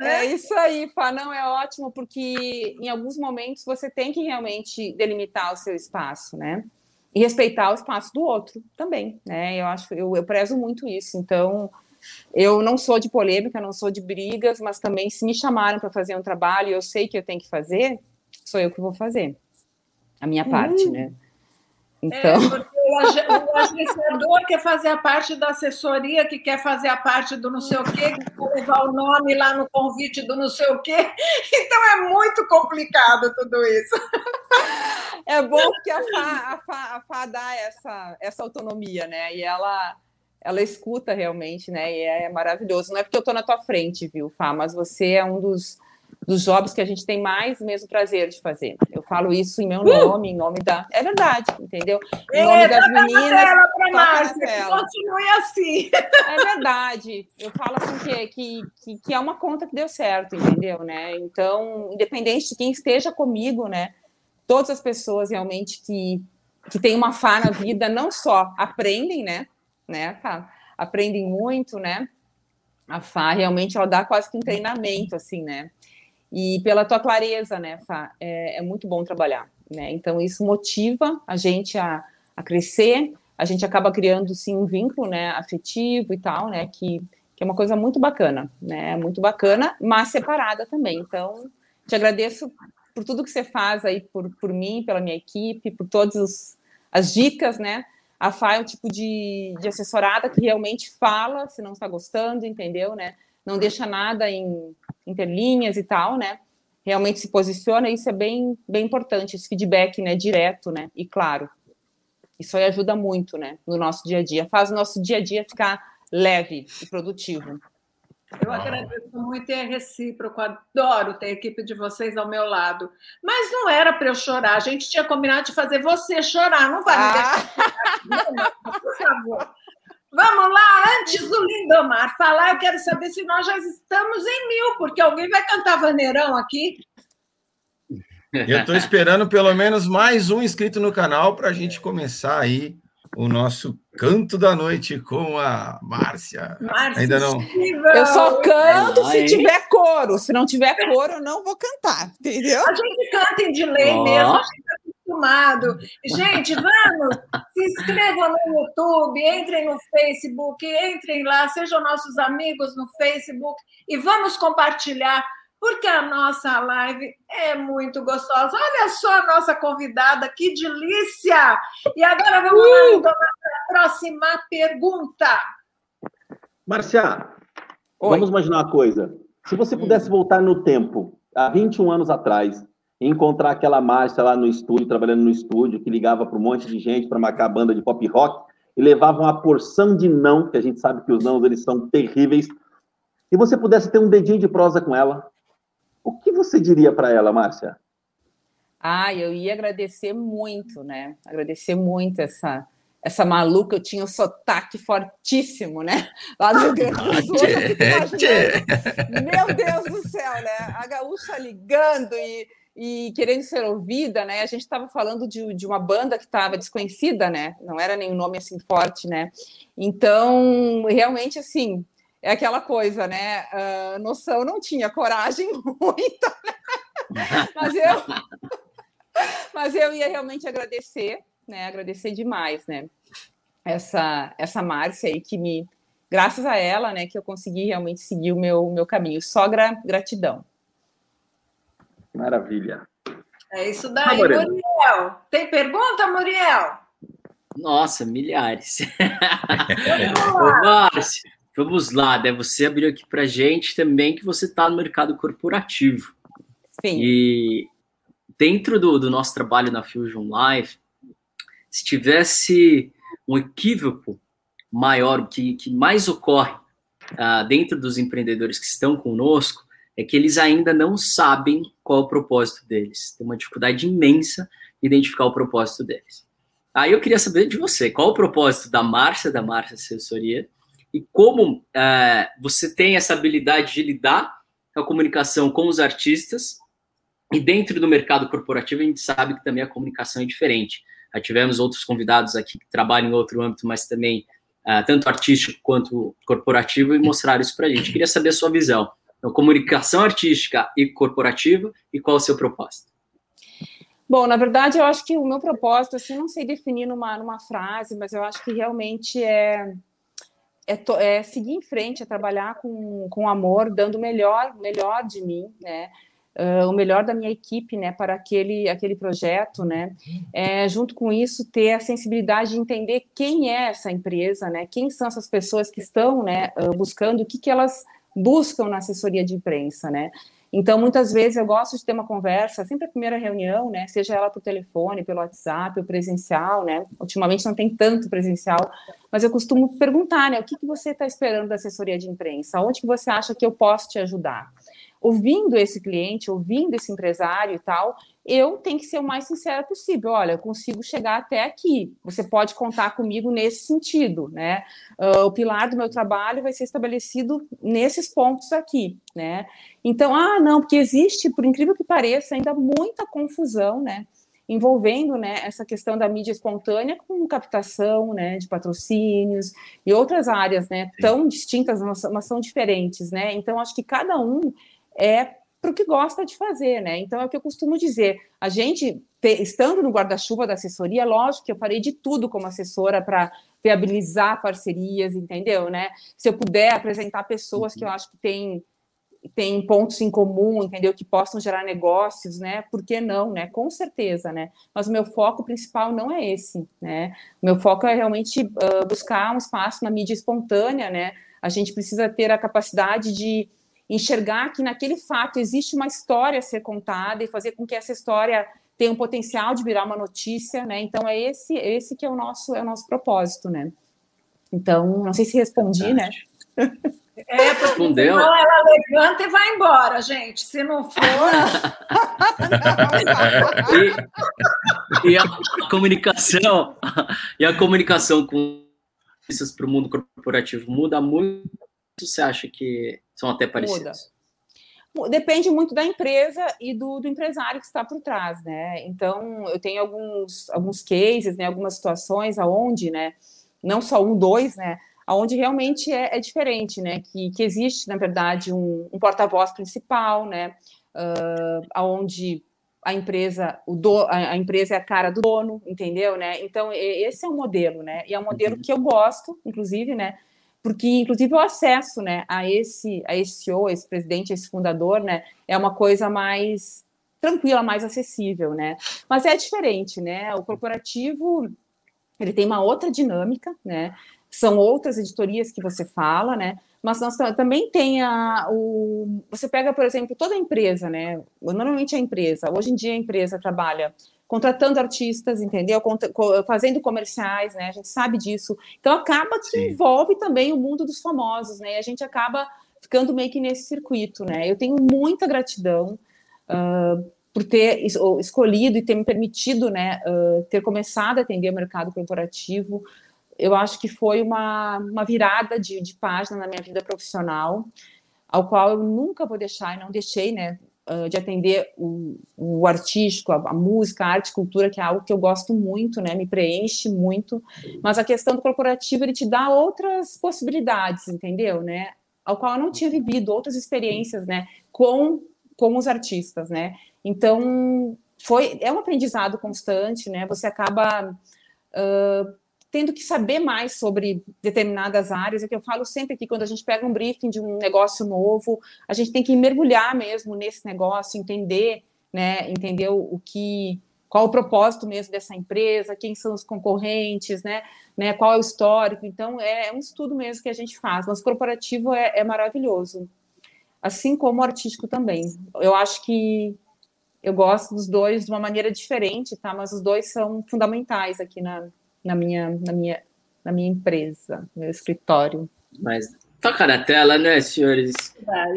É isso aí, Fá, não é ótimo, porque em alguns momentos você tem que realmente delimitar o seu espaço, né? E respeitar o espaço do outro também, né? Eu acho, eu, eu prezo muito isso. Então, eu não sou de polêmica, não sou de brigas, mas também se me chamaram para fazer um trabalho e eu sei que eu tenho que fazer, sou eu que vou fazer a minha parte, uhum. né? Então... É, o agenciador quer fazer a parte da assessoria, que quer fazer a parte do não sei o quê, que quer levar o nome lá no convite do não sei o quê. Então é muito complicado tudo isso. É bom que a FA, a FA, a FA dá essa, essa autonomia, né? E ela, ela escuta realmente, né? E é maravilhoso. Não é porque eu estou na tua frente, viu, Fá? Mas você é um dos dos jobs que a gente tem mais mesmo prazer de fazer. Eu falo isso em meu uh! nome, em nome da. É verdade, entendeu? Em nome é, das meninas. Márcia, continue assim. É verdade. Eu falo assim que, que, que, que, é uma conta que deu certo, entendeu? Né? Então, independente de quem esteja comigo, né? Todas as pessoas realmente que, que têm uma fá na vida, não só aprendem, né? né aprendem muito, né? A Fá realmente ela dá quase que um treinamento, assim, né? E pela tua clareza, né, Fá? É, é, muito bom trabalhar, né? Então isso motiva a gente a, a crescer, a gente acaba criando sim um vínculo, né, afetivo e tal, né, que, que é uma coisa muito bacana, né? Muito bacana, mas separada também. Então te agradeço por tudo que você faz aí por, por mim, pela minha equipe, por todas as dicas, né? A Fá é o tipo de, de assessorada que realmente fala se não está gostando, entendeu, né? Não deixa nada em interlinhas e tal, né? Realmente se posiciona, isso é bem, bem importante, esse feedback, né, direto, né, e claro. Isso aí ajuda muito, né, no nosso dia a dia, faz o nosso dia a dia ficar leve e produtivo. Eu agradeço muito e é recíproco, adoro ter a equipe de vocês ao meu lado. Mas não era para eu chorar, a gente tinha combinado de fazer você chorar, não vai ah. por favor. Vamos lá, antes do Lindomar falar, eu quero saber se nós já estamos em mil, porque alguém vai cantar vaneirão aqui. Eu estou esperando pelo menos mais um inscrito no canal para a gente começar aí o nosso canto da noite com a Márcia. Márcia Ainda não. Eu só canto se tiver coro. Se não tiver coro, eu não vou cantar, entendeu? A gente canta em delay oh. mesmo, a gente tá acostumado. Gente, vamos, se inscrevam no YouTube, entrem no Facebook, entrem lá, sejam nossos amigos no Facebook e vamos compartilhar, porque a nossa live é muito gostosa. Olha só a nossa convidada, que delícia! E agora vamos uh! lá para a próxima pergunta. Marcia, vamos imaginar uma coisa. Se você pudesse hum. voltar no tempo, há 21 anos atrás, encontrar aquela Márcia lá no estúdio, trabalhando no estúdio, que ligava para um monte de gente para marcar a banda de pop rock, e levava uma porção de não, que a gente sabe que os não eles são terríveis, e você pudesse ter um dedinho de prosa com ela, o que você diria para ela, Márcia? Ah, eu ia agradecer muito, né? Agradecer muito essa essa maluca, eu tinha um sotaque fortíssimo, né? Lá do Rio Grande do Sul. Meu Deus do céu, né? A gaúcha ligando e, e querendo ser ouvida, né? A gente estava falando de, de uma banda que estava desconhecida, né? Não era nenhum nome assim forte, né? Então, realmente, assim, é aquela coisa, né? Uh, noção não tinha, coragem muita, né? mas eu, mas eu ia realmente agradecer, né? Agradecer demais, né? Essa essa Márcia aí que me, graças a ela, né? Que eu consegui realmente seguir o meu meu caminho. Só gra, gratidão. Maravilha. É isso daí, Muriel. Tem pergunta, Muriel? Nossa, milhares. Ô, Márcio, Vamos lá, né? Você abriu aqui para gente também que você está no mercado corporativo. Sim. E dentro do, do nosso trabalho na Fusion Life, se tivesse um equívoco maior, que, que mais ocorre uh, dentro dos empreendedores que estão conosco, é que eles ainda não sabem qual é o propósito deles. Tem uma dificuldade imensa em identificar o propósito deles. Aí eu queria saber de você, qual o propósito da Márcia, da Márcia Assessoria, e como é, você tem essa habilidade de lidar com a comunicação com os artistas e dentro do mercado corporativo a gente sabe que também a comunicação é diferente. Já tivemos outros convidados aqui que trabalham em outro âmbito, mas também é, tanto artístico quanto corporativo e mostraram isso para a gente. Queria saber a sua visão. Então, comunicação artística e corporativa e qual o seu propósito? Bom, na verdade, eu acho que o meu propósito, assim, não sei definir numa, numa frase, mas eu acho que realmente é é, to, é, seguir em frente, é trabalhar com, com amor, dando o melhor, melhor de mim, né? Uh, o melhor da minha equipe, né, para aquele, aquele projeto, né, é, junto com isso ter a sensibilidade de entender quem é essa empresa, né, quem são essas pessoas que estão, né, uh, buscando, o que, que elas buscam na assessoria de imprensa, né, então, muitas vezes eu gosto de ter uma conversa, sempre a primeira reunião, né? Seja ela por telefone, pelo WhatsApp, ou presencial, né? Ultimamente não tem tanto presencial, mas eu costumo perguntar, né? O que, que você está esperando da assessoria de imprensa? Onde que você acha que eu posso te ajudar? Ouvindo esse cliente, ouvindo esse empresário e tal, eu tenho que ser o mais sincera possível. Olha, eu consigo chegar até aqui. Você pode contar comigo nesse sentido, né? Uh, o pilar do meu trabalho vai ser estabelecido nesses pontos aqui, né? Então, ah, não, porque existe, por incrível que pareça, ainda muita confusão, né? envolvendo né, essa questão da mídia espontânea com captação né, de patrocínios e outras áreas né, tão distintas, mas são diferentes. Né? Então, acho que cada um é para o que gosta de fazer, né? Então é o que eu costumo dizer. A gente, estando no guarda-chuva da assessoria, lógico que eu farei de tudo como assessora para viabilizar parcerias, entendeu? Né? Se eu puder apresentar pessoas que eu acho que têm tem pontos em comum, entendeu? Que possam gerar negócios, né? Por que não, né? Com certeza, né? Mas o meu foco principal não é esse, né? O meu foco é realmente uh, buscar um espaço na mídia espontânea, né? A gente precisa ter a capacidade de enxergar que naquele fato existe uma história a ser contada e fazer com que essa história tenha um potencial de virar uma notícia, né? Então é esse, esse que é o nosso é o nosso propósito, né? Então, não sei se respondi, né? É, Respondeu. Senão ela levanta e vai embora, gente. Se não for. e, e, a comunicação, e a comunicação com isso para o mundo corporativo muda muito? Você acha que são até parecidos. Muda. Depende muito da empresa e do, do, empresário que está por trás, né? Então, eu tenho alguns, alguns cases, né, algumas situações aonde, né, não só um, dois, né, aonde realmente é, é diferente, né, que, que existe, na verdade, um, um porta-voz principal, né, uh, aonde a empresa, o do, a, empresa é a cara do dono, entendeu, né? Então, esse é um modelo, né? E é um modelo uhum. que eu gosto, inclusive, né? Porque inclusive o acesso, né, a esse a esse CEO, esse presidente, esse fundador, né, é uma coisa mais tranquila, mais acessível, né? Mas é diferente, né? O corporativo ele tem uma outra dinâmica, né? São outras editorias que você fala, né? Mas nós também tem a, o. Você pega, por exemplo, toda a empresa, né? Normalmente a empresa, hoje em dia a empresa trabalha contratando artistas, entendeu? Fazendo comerciais, né? A gente sabe disso. Então acaba que Sim. envolve também o mundo dos famosos, né? E a gente acaba ficando meio que nesse circuito, né? Eu tenho muita gratidão uh, por ter escolhido e ter me permitido, né, uh, ter começado a atender o mercado corporativo. Eu acho que foi uma, uma virada de, de página na minha vida profissional, ao qual eu nunca vou deixar e não deixei, né, de atender o, o artístico, a, a, música, a arte, cultura, que é algo que eu gosto muito, né, me preenche muito. Mas a questão do corporativo ele te dá outras possibilidades, entendeu, né, ao qual eu não tinha vivido outras experiências, né, com com os artistas, né? Então, foi, é um aprendizado constante, né? Você acaba uh, tendo que saber mais sobre determinadas áreas. É que eu falo sempre que quando a gente pega um briefing de um negócio novo, a gente tem que mergulhar mesmo nesse negócio, entender, né? Entender o que qual o propósito mesmo dessa empresa, quem são os concorrentes, né? né qual é o histórico. Então, é, é um estudo mesmo que a gente faz. Mas corporativo é, é maravilhoso. Assim como o artístico também. Eu acho que eu gosto dos dois de uma maneira diferente, tá? Mas os dois são fundamentais aqui na, na, minha, na, minha, na minha empresa, no meu escritório. Mas toca na tela, né, senhores?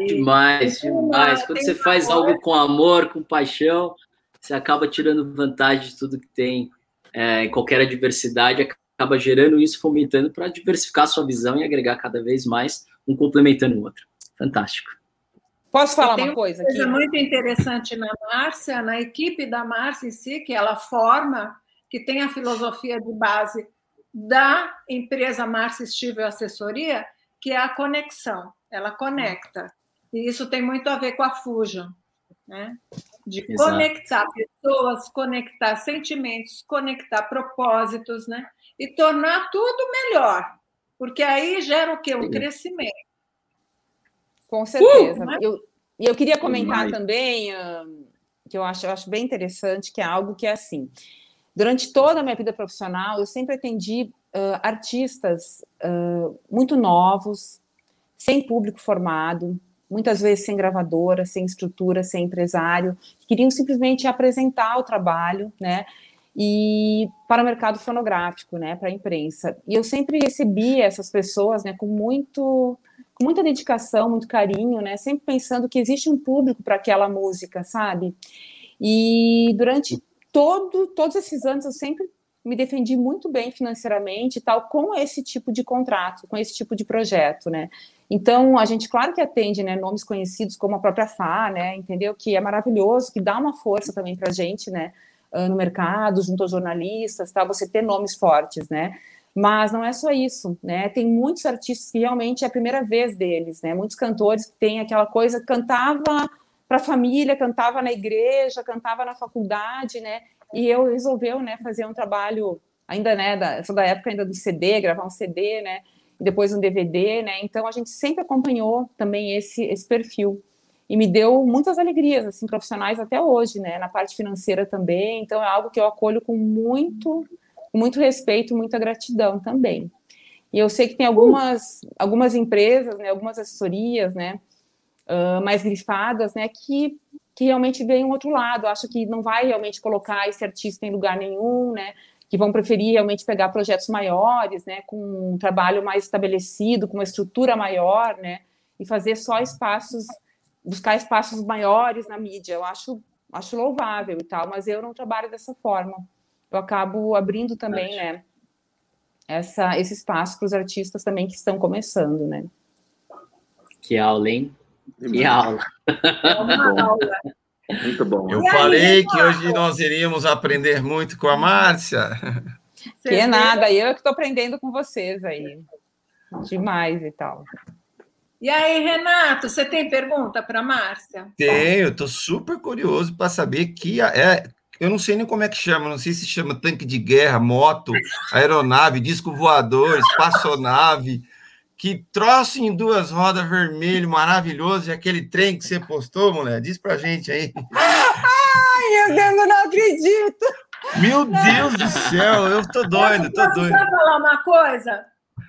Demais, demais. Quando você faz algo com amor, com paixão, você acaba tirando vantagem de tudo que tem é, em qualquer adversidade, acaba gerando isso, fomentando para diversificar a sua visão e agregar cada vez mais, um complementando o outro. Fantástico. Posso falar uma coisa? Uma coisa aqui? muito interessante na Márcia, na equipe da Márcia em si, que ela forma, que tem a filosofia de base da empresa Márcia Estível Assessoria, que é a conexão. Ela conecta. E isso tem muito a ver com a Fusion, né? De Exato. conectar pessoas, conectar sentimentos, conectar propósitos, né? E tornar tudo melhor. Porque aí gera o quê? Um crescimento. Com certeza. Uh, eu, e eu queria comentar também, uh, que eu acho, eu acho bem interessante, que é algo que é assim. Durante toda a minha vida profissional, eu sempre atendi uh, artistas uh, muito novos, sem público formado, muitas vezes sem gravadora, sem estrutura, sem empresário, que queriam simplesmente apresentar o trabalho, né? E para o mercado fonográfico, né, para a imprensa. E eu sempre recebi essas pessoas, né, com muito com muita dedicação, muito carinho, né? Sempre pensando que existe um público para aquela música, sabe? E durante todo, todos esses anos eu sempre me defendi muito bem financeiramente, tal, com esse tipo de contrato, com esse tipo de projeto, né? Então, a gente, claro que atende, né, nomes conhecidos como a própria Fá, né, entendeu? Que é maravilhoso, que dá uma força também para a gente, né, ah, no mercado, junto aos jornalistas, tal, você ter nomes fortes, né? Mas não é só isso, né? Tem muitos artistas que realmente é a primeira vez deles, né? Muitos cantores que têm aquela coisa, cantava para a família, cantava na igreja, cantava na faculdade, né? E eu resolveu, né, fazer um trabalho ainda, né, da, da época ainda do CD, gravar um CD, né? E depois um DVD, né? Então a gente sempre acompanhou também esse esse perfil e me deu muitas alegrias assim profissionais até hoje, né? Na parte financeira também. Então é algo que eu acolho com muito muito respeito, muita gratidão também. E eu sei que tem algumas, algumas empresas, né, algumas assessorias, né, uh, mais grifadas, né, que, que realmente veem um outro lado, acho que não vai realmente colocar esse artista em lugar nenhum, né, que vão preferir realmente pegar projetos maiores, né, com um trabalho mais estabelecido, com uma estrutura maior, né, e fazer só espaços, buscar espaços maiores na mídia. Eu acho, acho louvável e tal, mas eu não trabalho dessa forma eu acabo abrindo também, né, essa, esse espaço para os artistas também que estão começando, né? Que aula, hein? Que aula. É uma aula. Muito bom. Eu falei que hoje nós iríamos aprender muito com a Márcia. Que é nada, eu é que estou aprendendo com vocês aí. Demais e tal. E aí, Renato, você tem pergunta para a Márcia? Tenho, estou super curioso para saber que é, eu não sei nem como é que chama, não sei se chama tanque de guerra, moto, aeronave, disco voador, espaçonave. Que troço em duas rodas vermelho maravilhoso e aquele trem que você postou, mulher? Diz pra gente aí. Ai, meu Deus, eu não acredito. Meu Deus do céu, eu tô doido, tô doido. Posso falar uma coisa?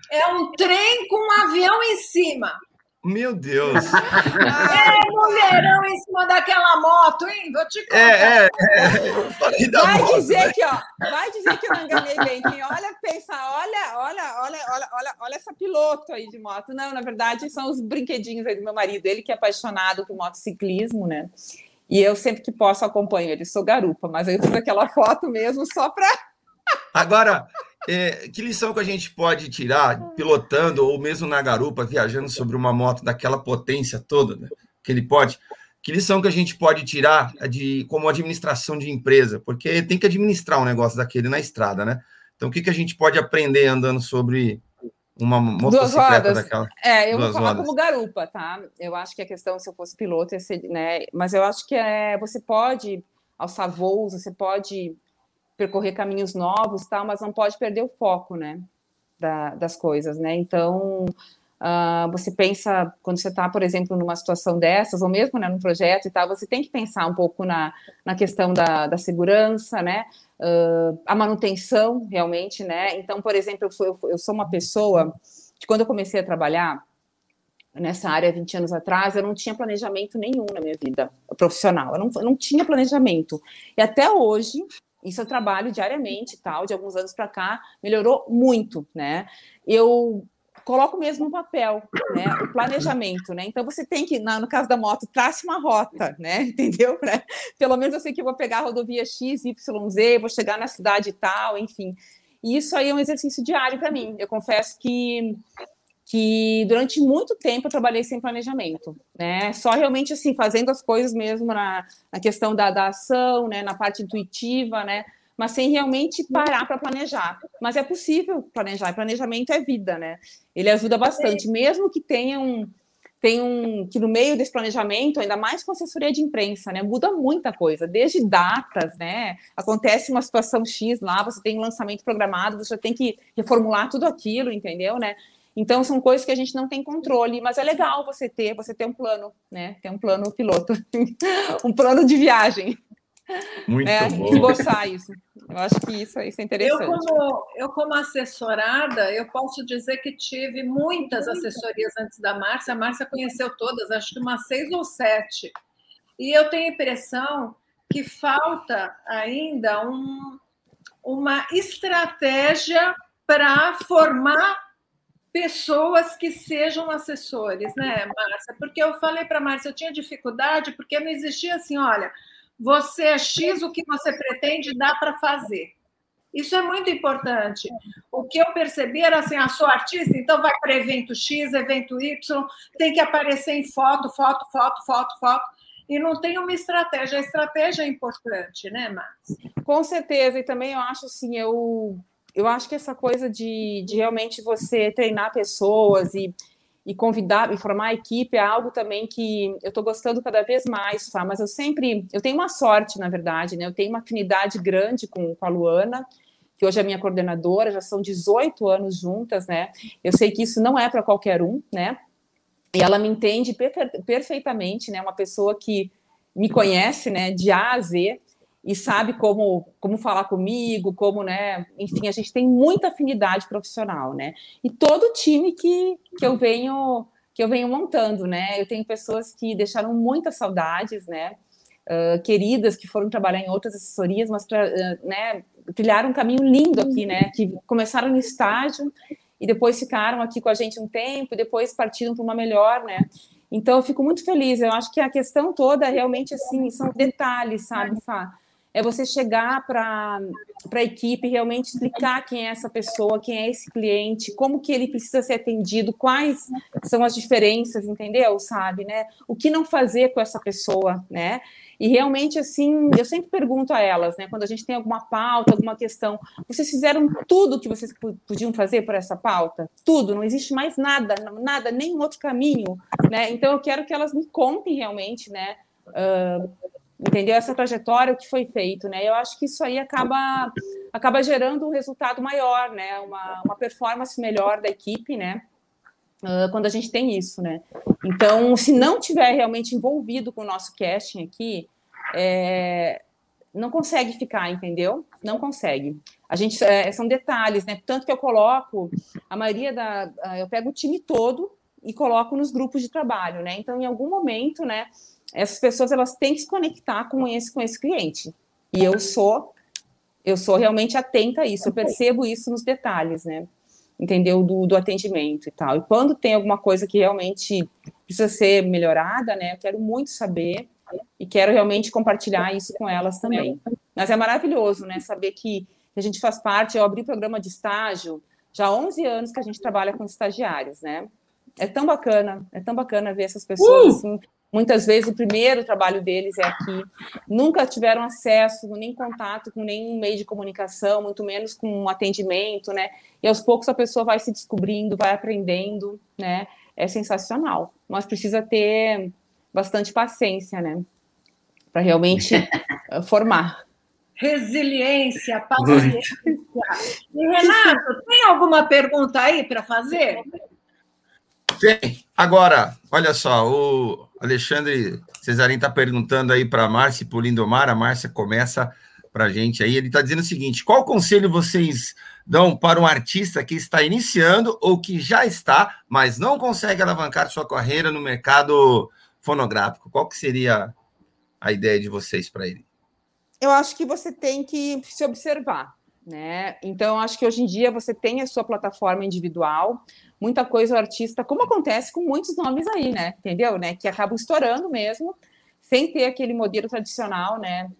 É um trem com um avião em cima. Meu Deus. É mulherão em cima daquela moto, hein? Vou te contar. É, é, é. Eu falei da Vai moto, dizer né? que, ó, vai dizer que eu não enganei bem. Quem olha, pensa, olha, olha, olha, olha, olha, olha essa piloto aí de moto. Não, na verdade, são os brinquedinhos aí do meu marido. Ele que é apaixonado por motociclismo, né? E eu sempre que posso acompanho ele. Sou garupa, mas eu fiz aquela foto mesmo só para Agora, é, que lição que a gente pode tirar pilotando ou mesmo na garupa, viajando sobre uma moto daquela potência toda né, que ele pode? Que lição que a gente pode tirar de como administração de empresa? Porque tem que administrar um negócio daquele na estrada, né? Então, o que, que a gente pode aprender andando sobre uma motocicleta daquela? É, eu Duas vou falar rodas. como garupa, tá? Eu acho que a questão, se eu fosse piloto, ia ser, né? Mas eu acho que é, você pode alçar voos, você pode percorrer caminhos novos, tal, mas não pode perder o foco, né? da- das coisas, né? Então, ah, você pensa, quando você está, por exemplo, numa situação dessas, ou mesmo né, num projeto e tal, você tem que pensar um pouco na, na questão da, da segurança, né? Ah, a manutenção, realmente, né? Então, por exemplo, eu, eu sou uma pessoa que, quando eu comecei a trabalhar nessa área 20 anos atrás, eu não tinha planejamento nenhum na minha vida profissional. Eu não, eu não tinha planejamento. E até hoje, isso eu trabalho diariamente, tal, de alguns anos para cá, melhorou muito, né? Eu coloco mesmo no papel, né? O planejamento, né? Então você tem que, no caso da moto, trace uma rota, né? Entendeu? Pra- pelo menos eu sei que eu vou pegar a rodovia X, Y, Z, vou chegar na cidade tal, enfim. E isso aí é um exercício diário para mim. Eu confesso que que durante muito tempo eu trabalhei sem planejamento, né? Só realmente assim, fazendo as coisas mesmo na, na questão da, da ação, né? Na parte intuitiva, né? Mas sem realmente parar para planejar. Mas é possível planejar, planejamento é vida, né? Ele ajuda bastante, mesmo que tenha um, tem um que no meio desse planejamento, ainda mais com assessoria de imprensa, né? Muda muita coisa, desde datas, né? Acontece uma situação X lá, você tem um lançamento programado, você tem que reformular tudo aquilo, entendeu, né? Então são coisas que a gente não tem controle, mas é legal você ter, você ter um plano, né? Ter um plano piloto, um plano de viagem, Muito né? bom. Esboçar isso. Eu acho que isso, isso é Eu interessante. como, eu, como assessorada, eu posso dizer que tive muitas assessorias antes da Márcia. A Márcia conheceu todas, acho que umas seis ou sete. E eu tenho a impressão que falta ainda um, uma estratégia para formar pessoas que sejam assessores, né, Márcia? Porque eu falei para Márcia, eu tinha dificuldade porque não existia assim, olha, você é X, o que você pretende dá para fazer. Isso é muito importante. O que eu percebi era assim: a sou artista, então vai para evento X, evento Y, tem que aparecer em foto, foto, foto, foto, foto, e não tem uma estratégia. A estratégia é importante, né, Márcia? Com certeza, e também eu acho assim, eu, eu acho que essa coisa de, de realmente você treinar pessoas e, e convidar e formar a equipe é algo também que eu estou gostando cada vez mais, tá? Mas eu sempre, eu tenho uma sorte, na verdade, né? Eu tenho uma afinidade grande com, com a Luana, que hoje é minha coordenadora, já são 18 anos juntas, né? Eu sei que isso não é para qualquer um, né? E ela me entende perfe- perfeitamente, né? Uma pessoa que me conhece, né, de A a Z, e sabe como, como falar comigo, como, né, enfim, a gente tem muita afinidade profissional, né? E todo time que, que eu venho que eu venho montando, né? Eu tenho pessoas que deixaram muitas saudades, né? Uh, queridas que foram trabalhar em outras assessorias, mas pra, uh, né, trilharam um caminho lindo aqui, né? Que começaram no estágio e depois ficaram aqui com a gente um tempo e depois partiram para uma melhor, né? Então eu fico muito feliz. Eu acho que a questão toda realmente assim são detalhes, sabe, Fá? É você chegar para a equipe realmente explicar quem é essa pessoa, quem é esse cliente, como que ele precisa ser atendido, quais são as diferenças, entendeu? Sabe, né? O que não fazer com essa pessoa, né? E realmente, assim, eu sempre pergunto a elas, né? Quando a gente tem alguma pauta, alguma questão, vocês fizeram tudo que vocês podiam fazer por essa pauta? Tudo, não existe mais nada, nada, nenhum outro caminho, né? Então eu quero que elas me contem realmente, né? Uh, entendeu? Essa trajetória, o que foi feito, né? Eu acho que isso aí acaba, acaba gerando um resultado maior, né? Uma, uma performance melhor da equipe, né? uh, quando a gente tem isso, né? Então, se não tiver realmente envolvido com o nosso casting aqui, é, não consegue ficar, entendeu? Não consegue. A gente é, são detalhes, né? Tanto que eu coloco a maioria da, eu pego o time todo e coloco nos grupos de trabalho, né? Então, em algum momento, né? Essas pessoas elas têm que se conectar com esse com esse cliente. E eu sou eu sou realmente atenta a isso. Eu percebo isso nos detalhes, né? Entendeu do, do atendimento e tal. E quando tem alguma coisa que realmente precisa ser melhorada, né? Eu quero muito saber e quero realmente compartilhar isso com elas também. Mas é maravilhoso, né? Saber que a gente faz parte. Eu abri programa de estágio já há 11 anos que a gente trabalha com estagiários, né? É tão bacana, é tão bacana ver essas pessoas uh! assim. Muitas vezes o primeiro trabalho deles é aqui, nunca tiveram acesso, nem contato com nenhum meio de comunicação, muito menos com um atendimento, né? E aos poucos a pessoa vai se descobrindo, vai aprendendo, né? É sensacional, mas precisa ter bastante paciência, né? Para realmente eh, formar. Resiliência, paciência. E Renato, tem alguma pergunta aí para fazer? Tem. Agora, olha só, o Alexandre Cesarim está perguntando aí para a Márcia e Lindomar. A Márcia começa para a gente aí. Ele está dizendo o seguinte: qual conselho vocês dão para um artista que está iniciando ou que já está, mas não consegue alavancar sua carreira no mercado fonográfico? Qual que seria a ideia de vocês para ele? Eu acho que você tem que se observar, né? Então, acho que hoje em dia você tem a sua plataforma individual, muita coisa o artista, como acontece com muitos nomes aí, né? Entendeu? Né? Que acabam estourando mesmo, sem ter aquele modelo tradicional, né?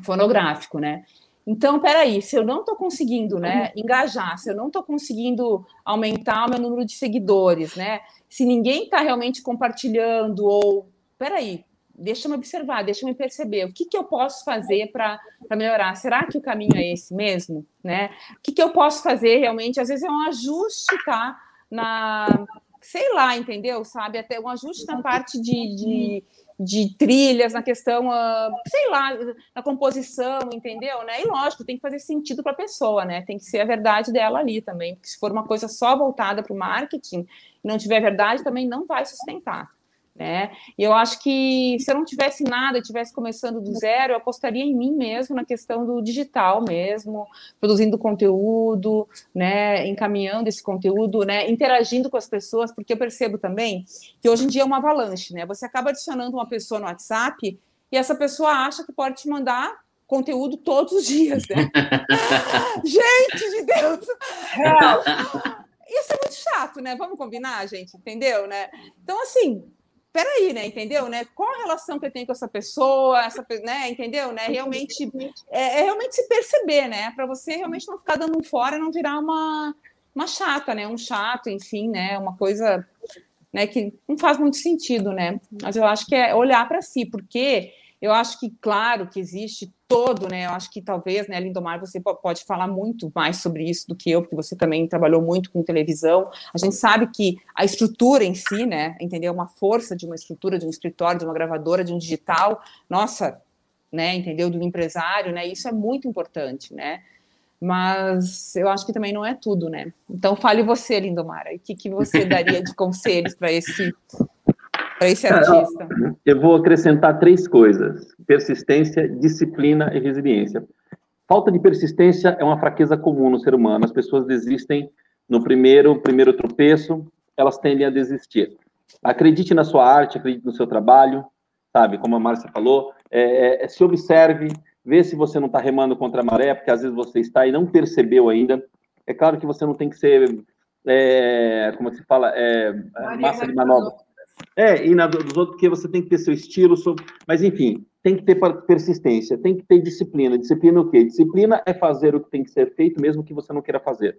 Fonográfico, né? Então, peraí, se eu não estou conseguindo né, engajar, se eu não estou conseguindo aumentar o meu número de seguidores, né? Se ninguém está realmente compartilhando, ou peraí, deixa eu observar, deixa eu perceber, o que, que eu posso fazer para melhorar? Será que o caminho é esse mesmo? Né? O que, que eu posso fazer realmente? Às vezes é um ajuste, tá? Na, sei lá, entendeu? Sabe? Até um ajuste na parte de, de de trilhas, na questão, uh, sei lá, na composição, entendeu? Né? E lógico, tem que fazer sentido para a pessoa, né? Tem que ser a verdade dela ali também, porque se for uma coisa só voltada para o marketing e não tiver verdade, também não vai sustentar. Né? E eu acho que se eu não tivesse nada, estivesse começando do zero, eu apostaria em mim mesmo na questão do digital mesmo, produzindo conteúdo, né, encaminhando esse conteúdo, né, interagindo com as pessoas, porque eu percebo também que hoje em dia é uma avalanche, né? Você acaba adicionando uma pessoa no WhatsApp e essa pessoa acha que pode te mandar conteúdo todos os dias, né? gente de Deus! Isso é muito chato, né? Vamos combinar, gente, entendeu, né? Então, assim, peraí, né? Entendeu? Né? Qual a relação que eu tenho com essa pessoa, essa, né? Entendeu? Né? Realmente é, é realmente se perceber, né? Para você realmente não ficar dando um fora e não virar uma, uma chata, né? Um chato, enfim, né? Uma coisa né, que não faz muito sentido, né? Mas eu acho que é olhar para si, porque eu acho que, claro, que existe todo, né? Eu acho que talvez, né, Lindomar, você pode falar muito mais sobre isso do que eu, porque você também trabalhou muito com televisão. A gente sabe que a estrutura em si, né, entendeu? Uma força de uma estrutura, de um escritório, de uma gravadora, de um digital, nossa, né, entendeu? Do empresário, né? Isso é muito importante, né? Mas eu acho que também não é tudo, né? Então fale você, Lindomar, o que, que você daria de conselhos para esse para esse artista? Eu vou acrescentar três coisas: persistência, disciplina e resiliência. Falta de persistência é uma fraqueza comum no ser humano. As pessoas desistem no primeiro, primeiro tropeço, elas tendem a desistir. Acredite na sua arte, acredite no seu trabalho, sabe? Como a Márcia falou, é, é, se observe, vê se você não está remando contra a maré, porque às vezes você está e não percebeu ainda. É claro que você não tem que ser, é, como se fala, é, massa de manobra. É, e na dos outros, porque você tem que ter seu estilo, sobre... mas enfim, tem que ter persistência, tem que ter disciplina. Disciplina é o quê? Disciplina é fazer o que tem que ser feito, mesmo que você não queira fazer.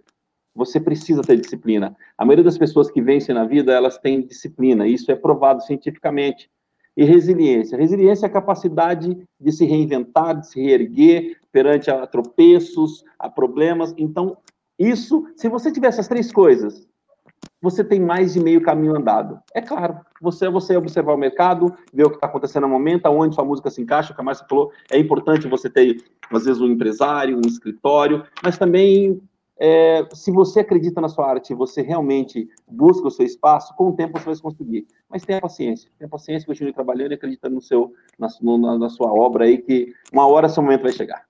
Você precisa ter disciplina. A maioria das pessoas que vencem na vida, elas têm disciplina, isso é provado cientificamente. E resiliência. Resiliência é a capacidade de se reinventar, de se reerguer perante a tropeços, a problemas. Então, isso, se você tiver essas três coisas, você tem mais de meio caminho andado. É claro, você você observar o mercado, ver o que está acontecendo no momento, aonde sua música se encaixa, como a Márcia falou, é importante você ter, às vezes, um empresário, um escritório, mas também é, se você acredita na sua arte, você realmente busca o seu espaço, com o tempo você vai conseguir. Mas tenha paciência, tenha paciência, continue trabalhando e acredita no seu, na, no, na sua obra aí, que uma hora seu momento vai chegar.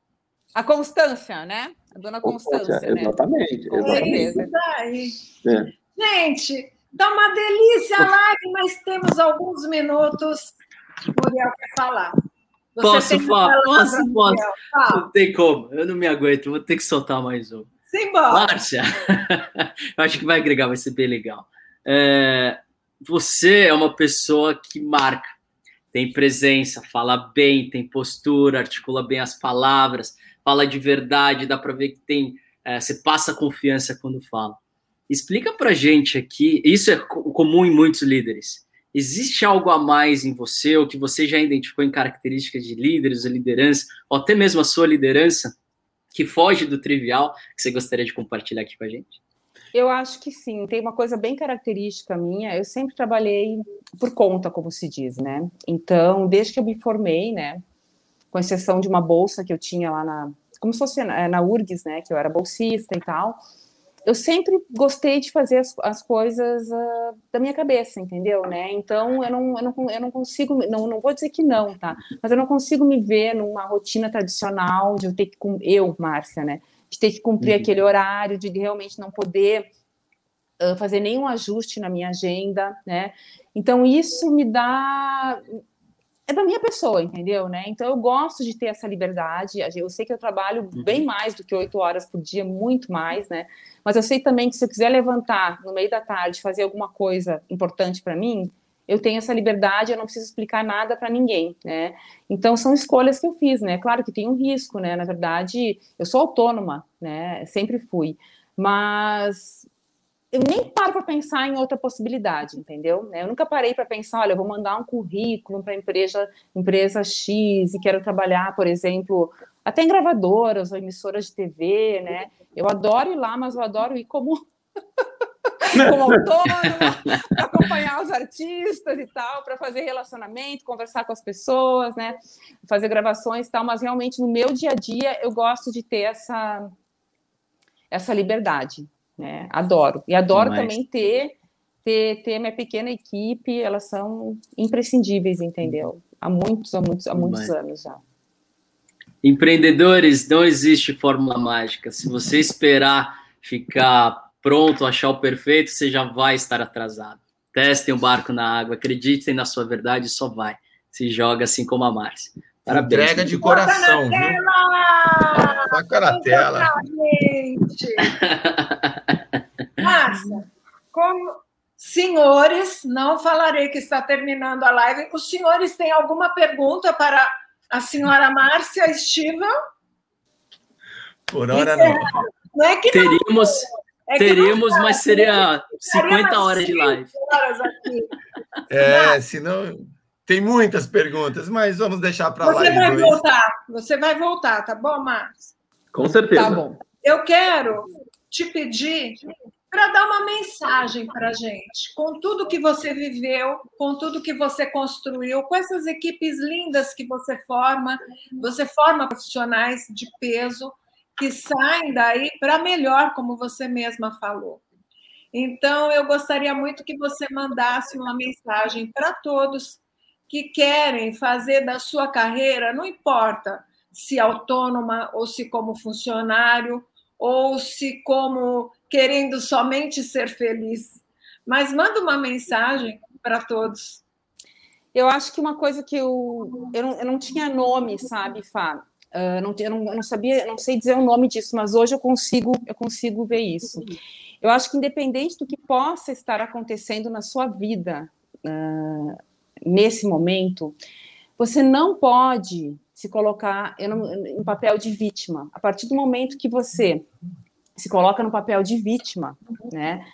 A constância, né? A dona Constância, Constância né? Exatamente. Com exatamente. É. Gente, tá uma delícia a live, mas temos alguns minutos. Muriel quer falar. Você Posso falar? Posso, posso. Fala. Não tem como, eu não me aguento, vou ter que soltar mais um. Simbora. Márcia, eu acho que vai agregar, vai ser bem legal. É, você é uma pessoa que marca, tem presença, fala bem, tem postura, articula bem as palavras, fala de verdade, dá para ver que tem, é, você passa confiança quando fala. Explica para gente aqui, isso é co- comum em muitos líderes. Existe algo a mais em você, ou que você já identificou em características de líderes, ou liderança, ou até mesmo a sua liderança, que foge do trivial, que você gostaria de compartilhar aqui com a gente? Eu acho que sim, tem uma coisa bem característica minha. Eu sempre trabalhei por conta, como se diz, né? Então, desde que eu me formei, né, com exceção de uma bolsa que eu tinha lá na, como se fosse na, na URGS, né, que eu era bolsista e tal, eu sempre gostei de fazer as, as coisas ah, da minha cabeça, entendeu, né? Então, eu não, eu não, eu não consigo, não, não vou dizer que não, tá? Mas eu não consigo me ver numa rotina tradicional de eu ter que, eu, Márcia, né? De ter que cumprir Uhum. aquele horário, de realmente não poder ah, fazer nenhum ajuste na minha agenda, né? Então isso me dá é da minha pessoa, entendeu, né? Então eu gosto de ter essa liberdade. Eu sei que eu trabalho Uhum. bem mais do que oito horas por dia, muito mais, né? Mas eu sei também que se eu quiser levantar no meio da tarde, fazer alguma coisa importante para mim, eu tenho essa liberdade, eu não preciso explicar nada para ninguém, né? Então são escolhas que eu fiz, né? Claro que tem um risco, né? Na verdade, eu sou autônoma, né? Sempre fui, mas eu nem paro para pensar em outra possibilidade, entendeu? Eu nunca parei para pensar, olha, eu vou mandar um currículo para empresa empresa X e quero trabalhar, por exemplo, até em gravadoras ou emissoras de TV, né? Eu adoro ir lá, mas eu adoro ir como como autônoma, acompanhar os artistas e tal, para fazer relacionamento, conversar com as pessoas, né? Fazer gravações e tal, mas realmente no meu dia a dia eu gosto de ter essa essa liberdade, né? Adoro. E adoro Demais. também ter ter ter minha pequena equipe, elas são imprescindíveis, entendeu? Há muitos, há muitos, há muitos Demais. anos já. Empreendedores, não existe fórmula mágica. Se você esperar ficar pronto, achar o perfeito, você já vai estar atrasado. Testem o barco na água, acreditem na sua verdade, só vai. Se joga assim como a Márcia. Parabéns. Entrega de coração, viu? Taca na tela. Exatamente. Márcia, como senhores, não falarei que está terminando a live. Os senhores têm alguma pergunta para a senhora Márcia Estiva? Por hora não. Não é que não, Teríamos, é que não teríamos, está, mas seria ficaria 50 umas horas de live. horas aqui. É, senão tem muitas perguntas, mas vamos deixar para lá Você vai voltar, você vai voltar, tá bom, Márcia? Com certeza. Tá bom. Eu quero te pedir para dar uma mensagem para a gente, com tudo que você viveu, com tudo que você construiu, com essas equipes lindas que você forma. Você forma profissionais de peso que saem daí para melhor, como você mesma falou. Então, eu gostaria muito que você mandasse uma mensagem para todos que querem fazer da sua carreira, não importa se autônoma ou se como funcionário, ou se como querendo somente ser feliz. Mas manda uma mensagem para todos. Eu acho que uma coisa que eu, eu, não, eu não tinha nome, sabe, Fá? Uh, não, eu, não, eu não sabia, não sei dizer o nome disso, mas hoje eu consigo, eu consigo ver isso. Eu acho que independente do que possa estar acontecendo na sua vida uh, nesse momento, você não pode se colocar em papel de vítima. A partir do momento que você se coloca no papel de vítima, né?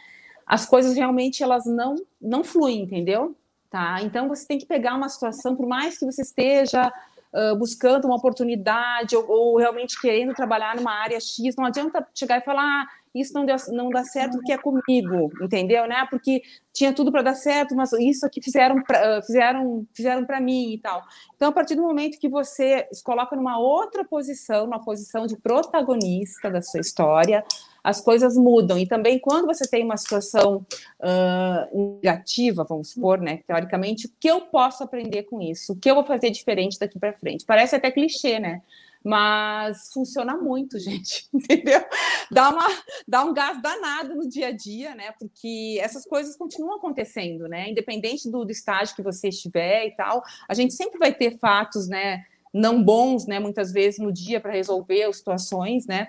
As coisas realmente elas não não fluem, entendeu? Tá? Então você tem que pegar uma situação, por mais que você esteja uh, buscando uma oportunidade ou, ou, realmente querendo trabalhar numa área X, não adianta chegar e falar, ah, isso não, deu, não dá certo porque é comigo, entendeu? Né? Porque tinha tudo para dar certo, mas isso aqui fizeram pra, fizeram fizeram para mim e tal. Então, a partir do momento que você se coloca numa outra posição, uma posição de protagonista da sua história, as coisas mudam. E também, quando você tem uma situação uh, negativa, vamos supor, né, teoricamente, o que eu posso aprender com isso? O que eu vou fazer diferente daqui para frente? Parece até clichê, né? Mas funciona muito, gente, entendeu? Dá, uma, dá um gás danado no dia a dia, né? Porque essas coisas continuam acontecendo, né? Independente do, do estágio que você estiver e tal, a gente sempre vai ter fatos, né? Não bons, né? Muitas vezes no dia para resolver situações, né?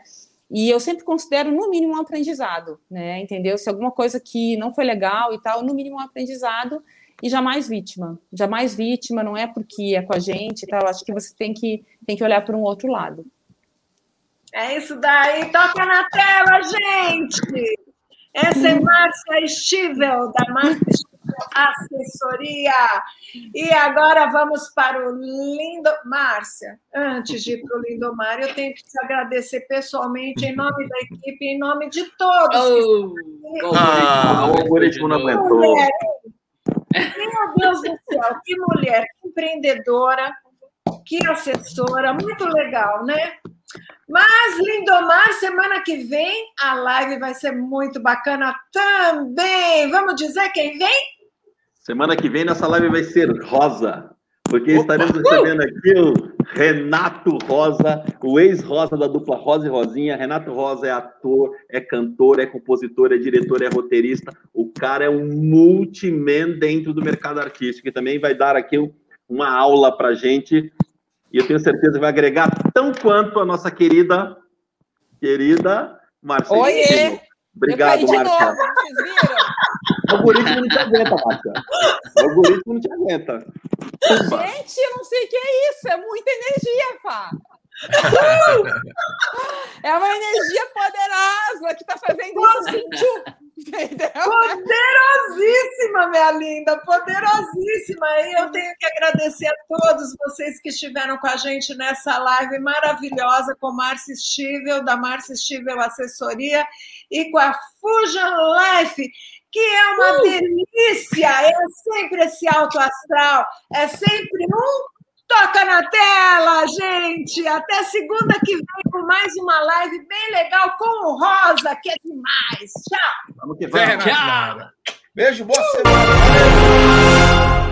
E eu sempre considero, no mínimo, um aprendizado, né? Entendeu? Se alguma coisa que não foi legal e tal, no mínimo, um aprendizado e jamais vítima. Jamais vítima, não é porque é com a gente e tal. Acho que você tem que, tem que olhar para um outro lado. É isso daí. Toca na tela, gente! Essa é Márcia Stivel, da Márcia assessoria. E agora vamos para o Lindo. Márcia, antes de ir para o Lindomar, eu tenho que te agradecer pessoalmente, em nome da equipe, em nome de todos. Oh, que... ah, o algoritmo não aguentou. Meu Deus do céu, que mulher, que empreendedora, que assessora, muito legal, né? Mas, Lindomar, semana que vem a live vai ser muito bacana também. Vamos dizer quem vem? Semana que vem nossa live vai ser rosa, porque Opa. estaremos recebendo aqui o Renato Rosa, o ex-rosa da dupla Rosa e Rosinha. Renato Rosa é ator, é cantor, é compositor, é diretor, é roteirista. O cara é um multiman dentro do mercado artístico e também vai dar aqui uma aula para gente. E eu tenho certeza que vai agregar tão quanto a nossa querida, querida Marcela. Oiê! Obrigado, Marcela. O algoritmo não te aguenta, Márcia. O algoritmo não te aguenta. Gente, eu não sei o que é isso. É muita energia, Fá. é uma energia poderosa que está fazendo isso sentir. Entendeu? Poderosíssima, minha linda, poderosíssima. E eu tenho que agradecer a todos vocês que estiveram com a gente nessa live maravilhosa com Márcia Stivel, da Márcia Stivel Assessoria, e com a Fusion Life que é uma uh! delícia, é sempre esse alto astral, é sempre um toca na tela, gente. Até segunda que vem com mais uma live bem legal com o Rosa, que é demais. Tchau. Vamos que vamos. Tchau. Beijo, boa semana.